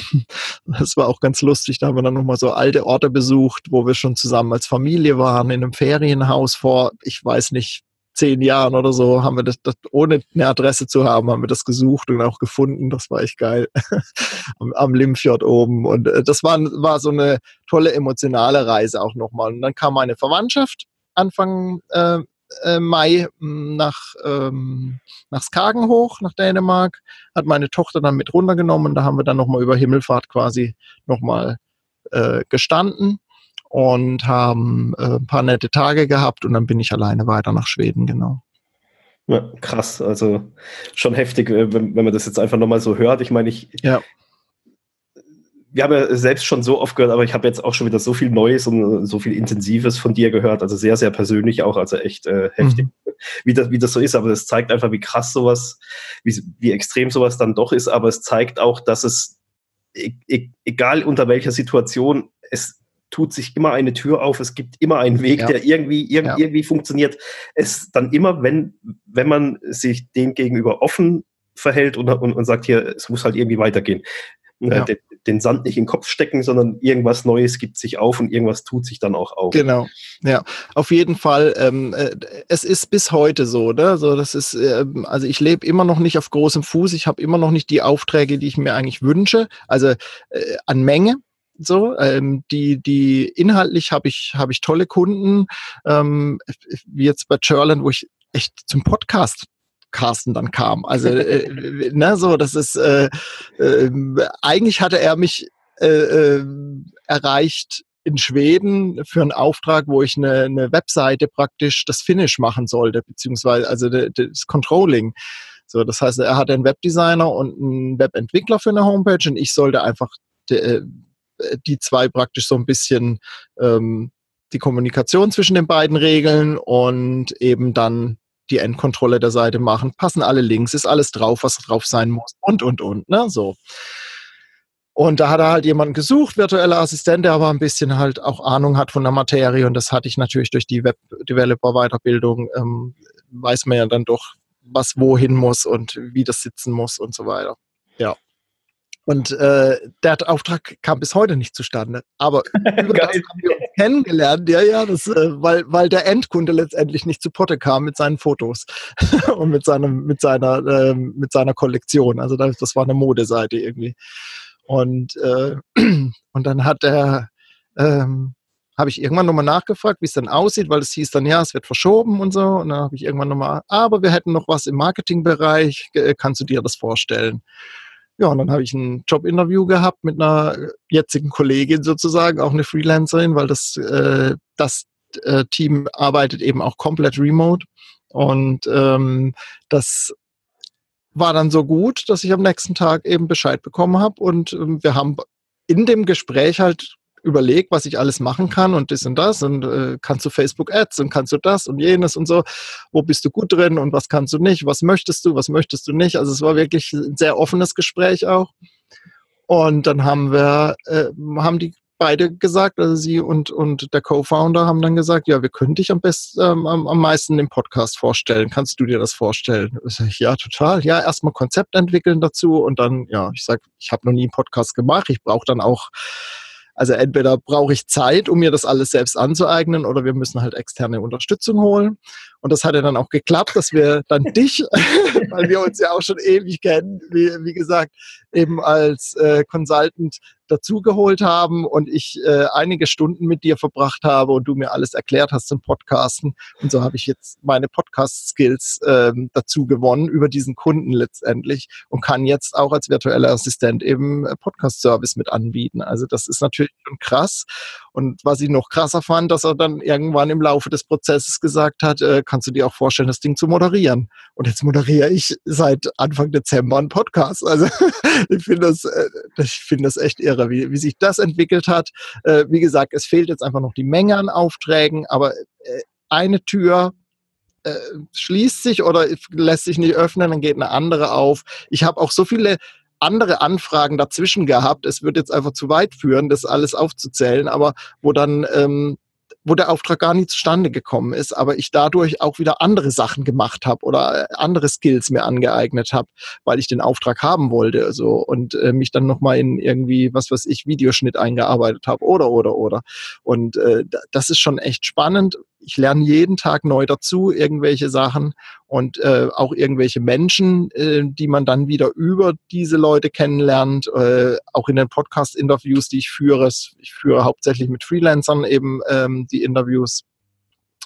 Das war auch ganz lustig. Da haben wir dann nochmal so alte Orte besucht, wo wir schon zusammen als Familie waren, in einem Ferienhaus vor, ich weiß nicht, zehn Jahren oder so, haben wir das, das, ohne eine Adresse zu haben, haben wir das gesucht und auch gefunden. Das war echt geil. [laughs] am, am Limfjord oben. Und äh, das war, war so eine tolle emotionale Reise auch nochmal. Und dann kam meine Verwandtschaft Anfang äh, äh, Mai hm, nach, ähm, nach Skagen hoch, nach Dänemark, hat meine Tochter dann mit runtergenommen. Da haben wir dann nochmal über Himmelfahrt quasi nochmal äh, gestanden und haben äh, ein paar nette Tage gehabt und dann bin ich alleine weiter nach Schweden, genau. Ja, krass, also schon heftig, äh, wenn, wenn man das jetzt einfach nochmal so hört. Ich meine, ich, ja wir haben ja selbst schon so oft gehört, aber ich habe jetzt auch schon wieder so viel Neues und so viel Intensives von dir gehört, also sehr, sehr persönlich auch, also echt äh, heftig, mhm. wie, das, wie das so ist. Aber das zeigt einfach, wie krass sowas, wie, wie extrem sowas dann doch ist. Aber es zeigt auch, dass es, e, e, egal unter welcher Situation, es tut sich immer eine Tür auf, es gibt immer einen Weg, ja. der irgendwie, irg ja. irgendwie funktioniert. Es dann immer, wenn, wenn man sich dem gegenüber offen verhält und, und, und sagt, hier, es muss halt irgendwie weitergehen. Äh, ja. den, den, Sand nicht in den Kopf stecken, sondern irgendwas Neues gibt sich auf und irgendwas tut sich dann auch auf. Genau, ja, auf jeden Fall. Ähm, äh, es ist bis heute so, ne? So, das ist, äh, also ich lebe immer noch nicht auf großem Fuß. Ich habe immer noch nicht die Aufträge, die ich mir eigentlich wünsche. Also äh, an Menge, so ähm, die die inhaltlich habe ich habe ich tolle Kunden ähm, wie jetzt bei Churland wo ich echt zum Podcast Carsten dann kam. Also, äh, ne, so, das ist, äh, äh, eigentlich hatte er mich äh, äh, erreicht in Schweden für einen Auftrag, wo ich eine, eine Webseite praktisch das Finish machen sollte, beziehungsweise also das Controlling. So, das heißt, er hatte einen Webdesigner und einen Webentwickler für eine Homepage und ich sollte einfach die, äh, die zwei praktisch so ein bisschen ähm, die Kommunikation zwischen den beiden regeln und eben dann die Endkontrolle der Seite machen, passen alle Links, ist alles drauf, was drauf sein muss und, und, und, ne, so. Und da hat er halt jemanden gesucht, virtueller Assistent, der aber ein bisschen halt auch Ahnung hat von der Materie und das hatte ich natürlich durch die Web-Developer-Weiterbildung, ähm, weiß man ja dann doch, was wohin muss und wie das sitzen muss und so weiter. Ja. Und äh, der Auftrag kam bis heute nicht zustande. Aber [laughs] über das haben wir uns kennengelernt, ja, ja, das, äh, weil, weil der Endkunde letztendlich nicht zu Potte kam mit seinen Fotos [laughs] und mit, seinem, mit, seiner, äh, mit seiner Kollektion. Also das, das war eine Modeseite irgendwie. Und, äh, [clears throat] und dann hat er, ähm, habe ich irgendwann nochmal nachgefragt, wie es dann aussieht, weil es hieß dann, ja, es wird verschoben und so. Und dann habe ich irgendwann nochmal, aber wir hätten noch was im Marketingbereich, kannst du dir das vorstellen? Ja, und dann habe ich ein Jobinterview gehabt mit einer jetzigen Kollegin sozusagen, auch eine Freelancerin, weil das, äh, das äh, Team arbeitet eben auch komplett remote. Und ähm, das war dann so gut, dass ich am nächsten Tag eben Bescheid bekommen habe. Und ähm, wir haben in dem Gespräch halt überlegt, was ich alles machen kann und das und das und äh, kannst du Facebook Ads und kannst du das und jenes und so. Wo bist du gut drin und was kannst du nicht? Was möchtest du? Was möchtest du nicht? Also es war wirklich ein sehr offenes Gespräch auch. Und dann haben wir, äh, haben die beide gesagt, also sie und, und der Co-Founder haben dann gesagt, ja, wir können dich am besten, ähm, am, meisten im Podcast vorstellen. Kannst du dir das vorstellen? Sag, ja, total. Ja, erstmal Konzept entwickeln dazu und dann, ja, ich sag, ich habe noch nie einen Podcast gemacht. Ich brauche dann auch also entweder brauche ich Zeit, um mir das alles selbst anzueignen, oder wir müssen halt externe Unterstützung holen. Und das hat ja dann auch geklappt, dass wir dann [laughs] dich, [laughs] weil wir uns ja auch schon ewig kennen, wie, wie gesagt, eben als äh, Consultant dazugeholt haben und ich äh, einige Stunden mit dir verbracht habe und du mir alles erklärt hast zum Podcasten. Und so habe ich jetzt meine Podcast-Skills ähm, dazu gewonnen über diesen Kunden letztendlich und kann jetzt auch als virtueller Assistent eben äh, Podcast-Service mit anbieten. Also das ist natürlich schon krass. Und was ich noch krasser fand, dass er dann irgendwann im Laufe des Prozesses gesagt hat, äh, kannst du dir auch vorstellen, das Ding zu moderieren. Und jetzt moderiere ich seit Anfang Dezember einen Podcast. Also [laughs] ich finde das, äh, ich finde das echt irre, wie, wie sich das entwickelt hat. Äh, wie gesagt, es fehlt jetzt einfach noch die Menge an Aufträgen, aber äh, eine Tür schließt sich oder lässt sich nicht öffnen, dann geht eine andere auf. Ich habe auch so viele andere Anfragen dazwischen gehabt. Es wird jetzt einfach zu weit führen, das alles aufzuzählen, aber wo dann ähm, wo der Auftrag gar nicht zustande gekommen ist, aber ich dadurch auch wieder andere Sachen gemacht habe oder äh, andere Skills mir angeeignet habe, weil ich den Auftrag haben wollte so und äh, mich dann nochmal in irgendwie, was weiß ich, Videoschnitt eingearbeitet habe oder oder oder. Und äh, das ist schon echt spannend. Ich lerne jeden Tag neu dazu, irgendwelche Sachen und äh, auch irgendwelche Menschen, äh, die man dann wieder über diese Leute kennenlernt, äh, auch in den Podcast-Interviews, die ich führe. Ich führe hauptsächlich mit Freelancern eben ähm, die Interviews.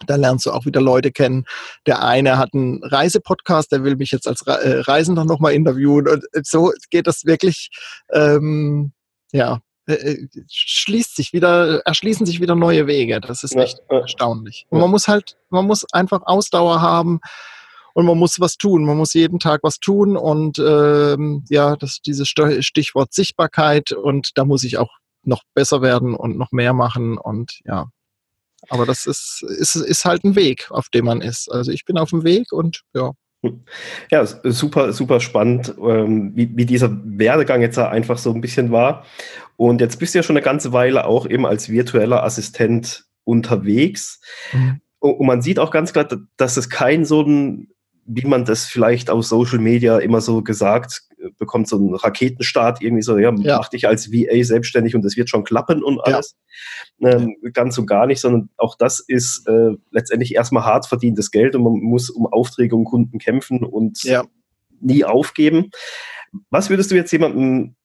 Da lernst du auch wieder Leute kennen. Der eine hat einen Reisepodcast, der will mich jetzt als äh, Reisender nochmal interviewen. Und so geht das wirklich, ähm, ja, äh, äh, schließt sich wieder, erschließen sich wieder neue Wege. Das ist echt ja, erstaunlich. Und man muss halt, man muss einfach Ausdauer haben und man muss was tun. Man muss jeden Tag was tun und ähm, ja, das dieses Stichwort Sichtbarkeit und da muss ich auch noch besser werden und noch mehr machen und ja. Aber das ist, ist, ist halt ein Weg, auf dem man ist. Also ich bin auf dem Weg und ja. Ja, super, super spannend, ähm, wie, wie dieser Werdegang jetzt einfach so ein bisschen war. Und jetzt bist du ja schon eine ganze Weile auch eben als virtueller Assistent unterwegs. Mhm. Und man sieht auch ganz klar, dass es kein so ein wie man das vielleicht aus Social Media immer so gesagt bekommt, so ein Raketenstart, irgendwie so, ja, ja. mach dich als VA selbstständig und es wird schon klappen und alles. Ja. Ähm, ganz und gar nicht, sondern auch das ist äh, letztendlich erstmal hart verdientes Geld und man muss um Aufträge und Kunden kämpfen und ja. nie aufgeben. Was würdest du jetzt jemandem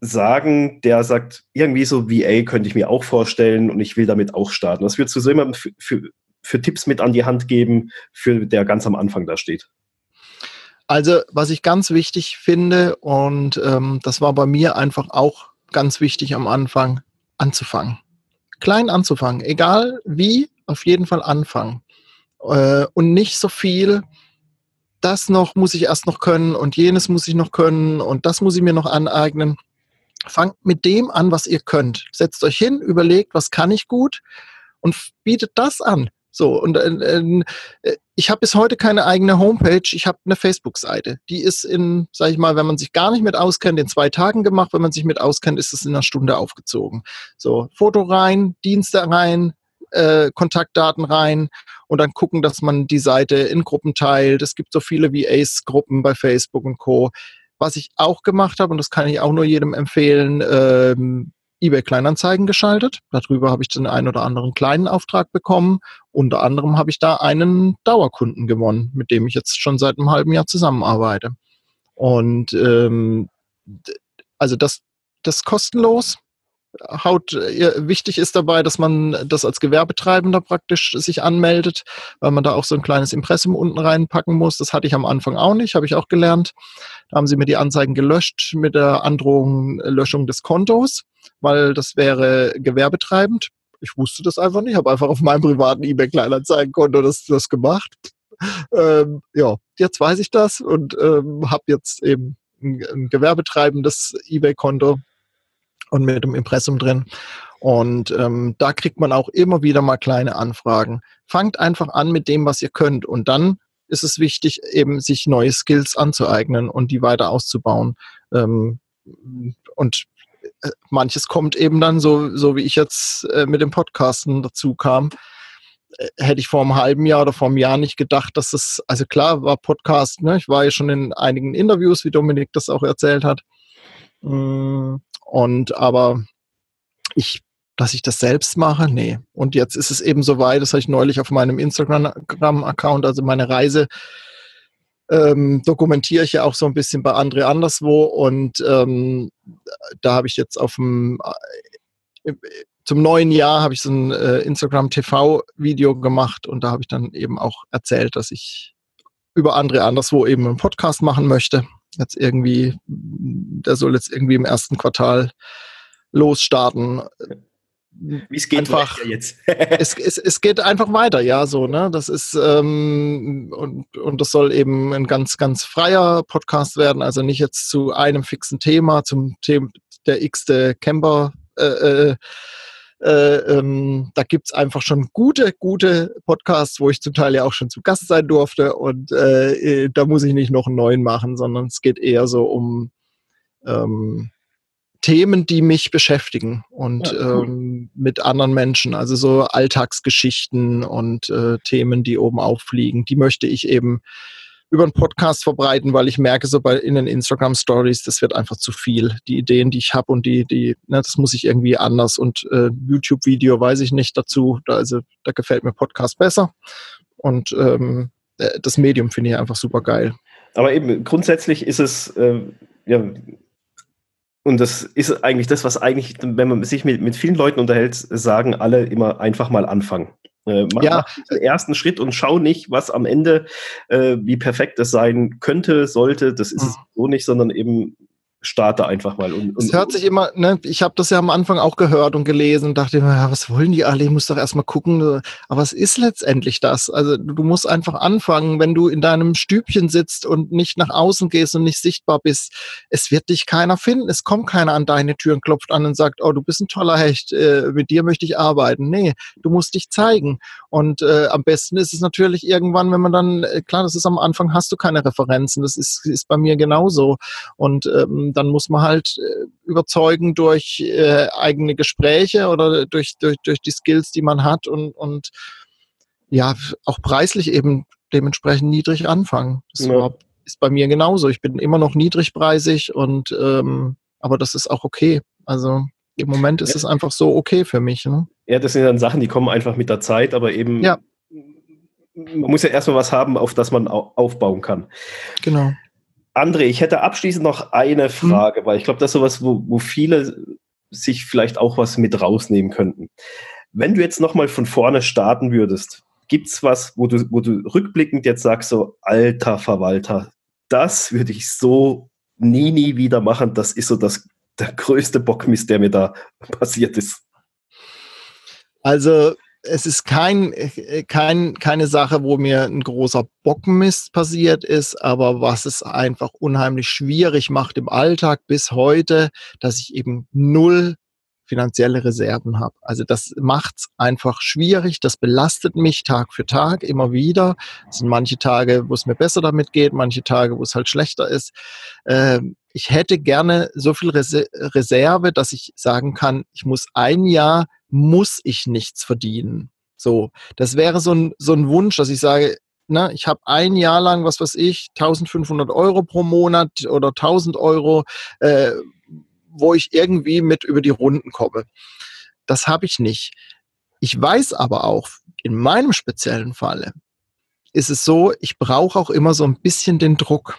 sagen, der sagt, irgendwie so VA könnte ich mir auch vorstellen und ich will damit auch starten? Was würdest du so jemandem für, für, für Tipps mit an die Hand geben, für der ganz am Anfang da steht? Also, was ich ganz wichtig finde, und ähm, das war bei mir einfach auch ganz wichtig am Anfang, anzufangen. Klein anzufangen, egal wie, auf jeden Fall anfangen. Äh, und nicht so viel, das noch muss ich erst noch können und jenes muss ich noch können und das muss ich mir noch aneignen. Fangt mit dem an, was ihr könnt. Setzt euch hin, überlegt, was kann ich gut und bietet das an. So, und äh, äh, ich habe bis heute keine eigene Homepage, ich habe eine Facebook-Seite. Die ist in, sag ich mal, wenn man sich gar nicht mit auskennt, in zwei Tagen gemacht. Wenn man sich mit auskennt, ist es in einer Stunde aufgezogen. So, Foto rein, Dienste rein, äh, Kontaktdaten rein und dann gucken, dass man die Seite in Gruppen teilt. Es gibt so viele VAs-Gruppen bei Facebook und Co. Was ich auch gemacht habe, und das kann ich auch nur jedem empfehlen, ähm, eBay Kleinanzeigen geschaltet. Darüber habe ich den einen oder anderen kleinen Auftrag bekommen. Unter anderem habe ich da einen Dauerkunden gewonnen, mit dem ich jetzt schon seit einem halben Jahr zusammenarbeite. Und ähm, also das, das kostenlos. Haut, äh, wichtig ist dabei, dass man das als Gewerbetreibender praktisch sich anmeldet, weil man da auch so ein kleines Impressum unten reinpacken muss. Das hatte ich am Anfang auch nicht, habe ich auch gelernt. Da haben sie mir die Anzeigen gelöscht mit der Androhung äh, Löschung des Kontos, weil das wäre gewerbetreibend. Ich wusste das einfach nicht, habe einfach auf meinem privaten eBay-Kleinanzeigenkonto das, das gemacht. Ähm, ja, jetzt weiß ich das und ähm, habe jetzt eben ein, ein gewerbetreibendes eBay-Konto und mit dem Impressum drin. Und ähm, da kriegt man auch immer wieder mal kleine Anfragen. Fangt einfach an mit dem, was ihr könnt. Und dann ist es wichtig, eben sich neue Skills anzueignen und die weiter auszubauen. Ähm, und äh, manches kommt eben dann so, so wie ich jetzt äh, mit dem Podcasten dazu kam. Äh, hätte ich vor einem halben Jahr oder vor einem Jahr nicht gedacht, dass es, also klar war Podcast, ne? ich war ja schon in einigen Interviews, wie Dominik das auch erzählt hat. Mm, und aber ich, dass ich das selbst mache, nee. Und jetzt ist es eben so weit, das habe ich neulich auf meinem Instagram-Account, also meine Reise, ähm, dokumentiere ich ja auch so ein bisschen bei André anderswo. Und ähm, da habe ich jetzt auf dem äh, zum neuen Jahr habe ich so ein äh, Instagram TV Video gemacht. Und da habe ich dann eben auch erzählt, dass ich über André anderswo eben einen Podcast machen möchte jetzt irgendwie, der soll jetzt irgendwie im ersten Quartal losstarten. Wie es geht einfach, jetzt. [laughs] es, es, es geht einfach weiter, ja, so, ne? Das ist, ähm, und, und das soll eben ein ganz, ganz freier Podcast werden, also nicht jetzt zu einem fixen Thema, zum Thema der x-te Camper äh, äh, äh, ähm, da gibt's einfach schon gute, gute Podcasts, wo ich zum Teil ja auch schon zu Gast sein durfte. Und äh, äh, da muss ich nicht noch einen neuen machen, sondern es geht eher so um ähm, Themen, die mich beschäftigen und ja, cool. ähm, mit anderen Menschen, also so Alltagsgeschichten und äh, Themen, die oben auffliegen, die möchte ich eben über einen Podcast verbreiten, weil ich merke so bei in den Instagram Stories, das wird einfach zu viel. Die Ideen, die ich habe und die, die, ne, das muss ich irgendwie anders. Und äh, YouTube-Video weiß ich nicht dazu. Da, also da gefällt mir Podcast besser. Und ähm, äh, das Medium finde ich einfach super geil. Aber eben grundsätzlich ist es äh, ja und das ist eigentlich das, was eigentlich, wenn man sich mit, mit vielen Leuten unterhält, sagen alle immer einfach mal anfangen. Äh, mach, ja. mach den ersten Schritt und schau nicht, was am Ende, äh, wie perfekt es sein könnte, sollte. Das ist mhm. es so nicht, sondern eben starte einfach mal. Und, und es hört sich immer, ne, ich habe das ja am Anfang auch gehört und gelesen und dachte immer, ja, was wollen die alle? Ich muss doch erstmal gucken. Aber es ist letztendlich das. Also du musst einfach anfangen, wenn du in deinem Stübchen sitzt und nicht nach außen gehst und nicht sichtbar bist. Es wird dich keiner finden. Es kommt keiner an deine Tür und klopft an und sagt, oh, du bist ein toller Hecht, äh, mit dir möchte ich arbeiten. Nee, du musst dich zeigen. Und äh, am besten ist es natürlich irgendwann, wenn man dann, äh, klar, das ist am Anfang, hast du keine Referenzen. Das ist, ist bei mir genauso. Und ähm, dann muss man halt äh, überzeugen durch äh, eigene Gespräche oder durch, durch, durch die Skills, die man hat und, und ja, auch preislich eben dementsprechend niedrig anfangen. Das ja. war, ist bei mir genauso. Ich bin immer noch niedrigpreisig und ähm, aber das ist auch okay. Also im Moment ist ja. es einfach so okay für mich. Ne? Ja, das sind dann Sachen, die kommen einfach mit der Zeit, aber eben ja. man muss ja erstmal was haben, auf das man aufbauen kann. Genau. André, ich hätte abschließend noch eine mhm. Frage, hm. weil ich glaube, das ist sowas, wo, wo viele sich vielleicht auch was mit rausnehmen könnten. Wenn du jetzt nochmal von vorne starten würdest, gibt es was, wo du, wo du rückblickend jetzt sagst, so, alter Verwalter, das würde ich so nie, nie wieder machen. Das ist so das, der größte Bockmist, der mir da [laughs] passiert ist. Also, es ist kein, äh, kein, keine Sache, wo mir ein großer Bockenmist passiert ist, aber was es einfach unheimlich schwierig macht im Alltag bis heute, dass ich eben null finanzielle Reserven habe. Also das macht es einfach schwierig, das belastet mich Tag für Tag immer wieder. Es sind manche Tage, wo es mir besser damit geht, manche Tage, wo es halt schlechter ist. Ähm, ich hätte gerne so viel Reserve, dass ich sagen kann, ich muss ein Jahr, muss ich nichts verdienen. So, das wäre so ein, so ein Wunsch, dass ich sage, ne, ich habe ein Jahr lang, was weiß ich, 1500 Euro pro Monat oder 1000 Euro, äh, wo ich irgendwie mit über die Runden komme. Das habe ich nicht. Ich weiß aber auch, in meinem speziellen Falle ist es so, ich brauche auch immer so ein bisschen den Druck,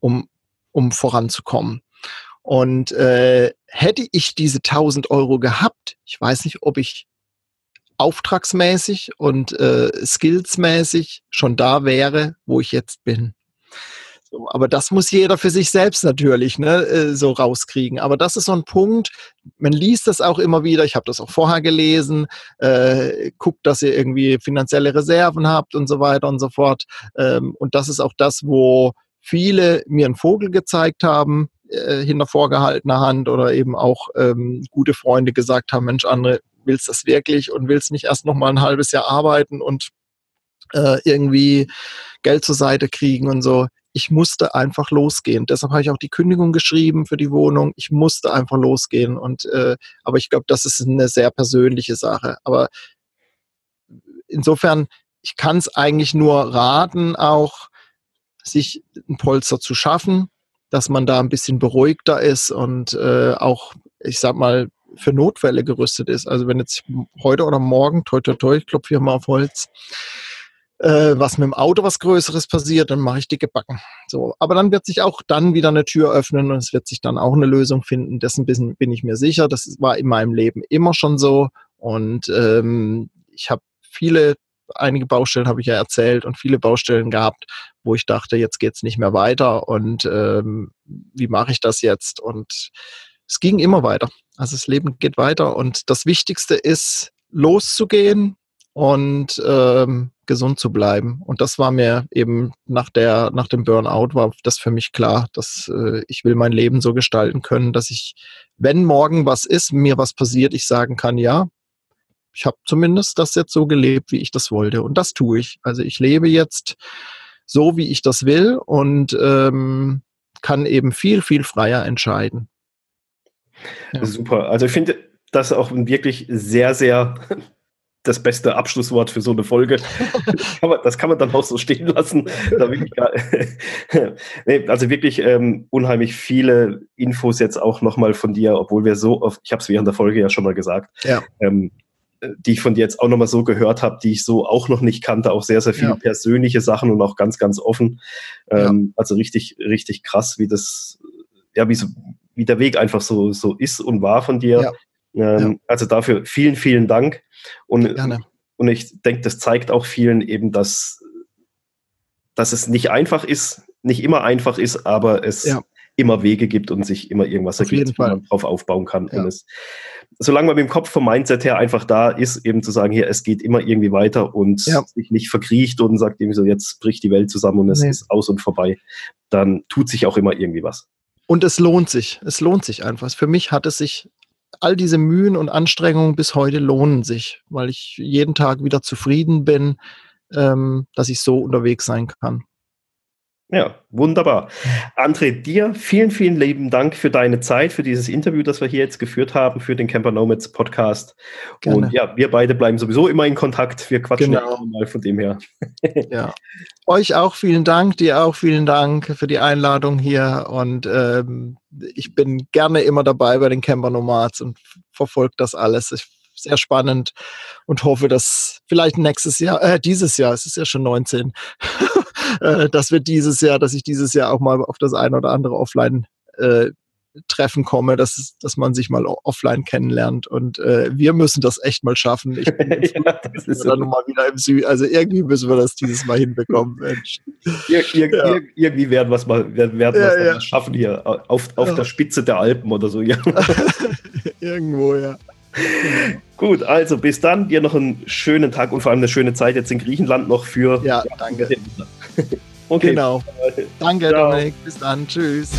um, um voranzukommen. Und äh, hätte ich diese 1000 Euro gehabt, ich weiß nicht, ob ich auftragsmäßig und äh, skillsmäßig schon da wäre, wo ich jetzt bin. So, aber das muss jeder für sich selbst natürlich ne, äh, so rauskriegen. Aber das ist so ein Punkt, man liest das auch immer wieder, ich habe das auch vorher gelesen, äh, guckt, dass ihr irgendwie finanzielle Reserven habt und so weiter und so fort. Ähm, und das ist auch das, wo viele mir einen Vogel gezeigt haben, äh, hinter vorgehaltener Hand oder eben auch ähm, gute Freunde gesagt haben, Mensch, andere, willst das wirklich und willst nicht erst noch mal ein halbes Jahr arbeiten und äh, irgendwie Geld zur Seite kriegen und so ich musste einfach losgehen. Deshalb habe ich auch die Kündigung geschrieben für die Wohnung. Ich musste einfach losgehen. Und äh, aber ich glaube, das ist eine sehr persönliche Sache. Aber insofern, ich kann es eigentlich nur raten, auch sich ein Polster zu schaffen, dass man da ein bisschen beruhigter ist und äh, auch, ich sag mal, für Notfälle gerüstet ist. Also wenn jetzt heute oder morgen, toi toi toi, ich klopfe hier mal auf Holz, äh, was mit dem Auto was Größeres passiert, dann mache ich dicke Backen. So, aber dann wird sich auch dann wieder eine Tür öffnen und es wird sich dann auch eine Lösung finden. Dessen bin, bin ich mir sicher. Das war in meinem Leben immer schon so. Und ähm, ich habe viele, einige Baustellen habe ich ja erzählt und viele Baustellen gehabt, wo ich dachte, jetzt geht's nicht mehr weiter und ähm, wie mache ich das jetzt? Und es ging immer weiter. Also das Leben geht weiter und das Wichtigste ist, loszugehen, und ähm, gesund zu bleiben. Und das war mir eben nach der, nach dem Burnout war das für mich klar, dass äh, ich will mein Leben so gestalten können, dass ich, wenn morgen was ist, mir was passiert, ich sagen kann, ja, ich habe zumindest das jetzt so gelebt, wie ich das wollte. Und das tue ich. Also ich lebe jetzt so, wie ich das will und ähm, kann eben viel, viel freier entscheiden. Ja. Super. Also ich finde das auch wirklich sehr, sehr das beste Abschlusswort für so eine Folge. das, [laughs] kann man, das kann man dann auch so stehen lassen. [laughs] nee, also wirklich ähm, unheimlich viele Infos jetzt auch nochmal von dir, obwohl wir so oft, ich habe es während der Folge ja schon mal gesagt, ja. ähm, die ich von dir jetzt auch nochmal so gehört habe, die ich so auch noch nicht kannte, auch sehr, sehr viele ja. persönliche Sachen und auch ganz, ganz offen. Ähm, ja. Also richtig, richtig krass, wie das, ja, wie, so, wie der Weg einfach so, so ist und war von dir. Ja. Ähm, ja. Also dafür vielen, vielen Dank. Und, Gerne. und ich denke, das zeigt auch vielen eben, dass, dass es nicht einfach ist, nicht immer einfach ist, aber es ja. immer Wege gibt und sich immer irgendwas Auf ergibt, wo man drauf aufbauen kann. Ja. Und es, solange man mit dem Kopf vom Mindset her einfach da ist, eben zu sagen, hier, es geht immer irgendwie weiter und ja. sich nicht verkriecht und sagt irgendwie so, jetzt bricht die Welt zusammen und es nee. ist aus und vorbei, dann tut sich auch immer irgendwie was. Und es lohnt sich. Es lohnt sich einfach. Für mich hat es sich all diese Mühen und Anstrengungen bis heute lohnen sich, weil ich jeden Tag wieder zufrieden bin, ähm, dass ich so unterwegs sein kann. Ja, wunderbar. André, dir vielen, vielen lieben Dank für deine Zeit, für dieses Interview, das wir hier jetzt geführt haben, für den Camper Nomads Podcast. Gerne. Und ja, wir beide bleiben sowieso immer in Kontakt. Wir quatschen genau. mal von dem her. [laughs] ja. Euch auch vielen Dank, dir auch vielen Dank für die Einladung hier. Und ähm, ich bin gerne immer dabei bei den Camper Nomads und verfolge das alles. Ich sehr spannend und hoffe, dass vielleicht nächstes Jahr, äh, dieses Jahr, es ist ja schon 19, [laughs] äh, dass wir dieses Jahr, dass ich dieses Jahr auch mal auf das eine oder andere Offline äh, Treffen komme, dass, dass man sich mal offline kennenlernt. Und äh, wir müssen das echt mal schaffen. Ich bin [laughs] ja, das ist dann so. mal wieder im Süden. Also irgendwie müssen wir das dieses Mal hinbekommen. Mensch. Ir ir ja. ir irgendwie werden wir es mal, werden, werden ja, ja. schaffen hier auf, auf der Spitze der Alpen oder so. [laughs] Irgendwo, ja. Gut, also bis dann. Dir noch einen schönen Tag und vor allem eine schöne Zeit jetzt in Griechenland noch für. Ja, danke. [laughs] okay. Genau. Danke, Ciao. Dominik. Bis dann. Tschüss.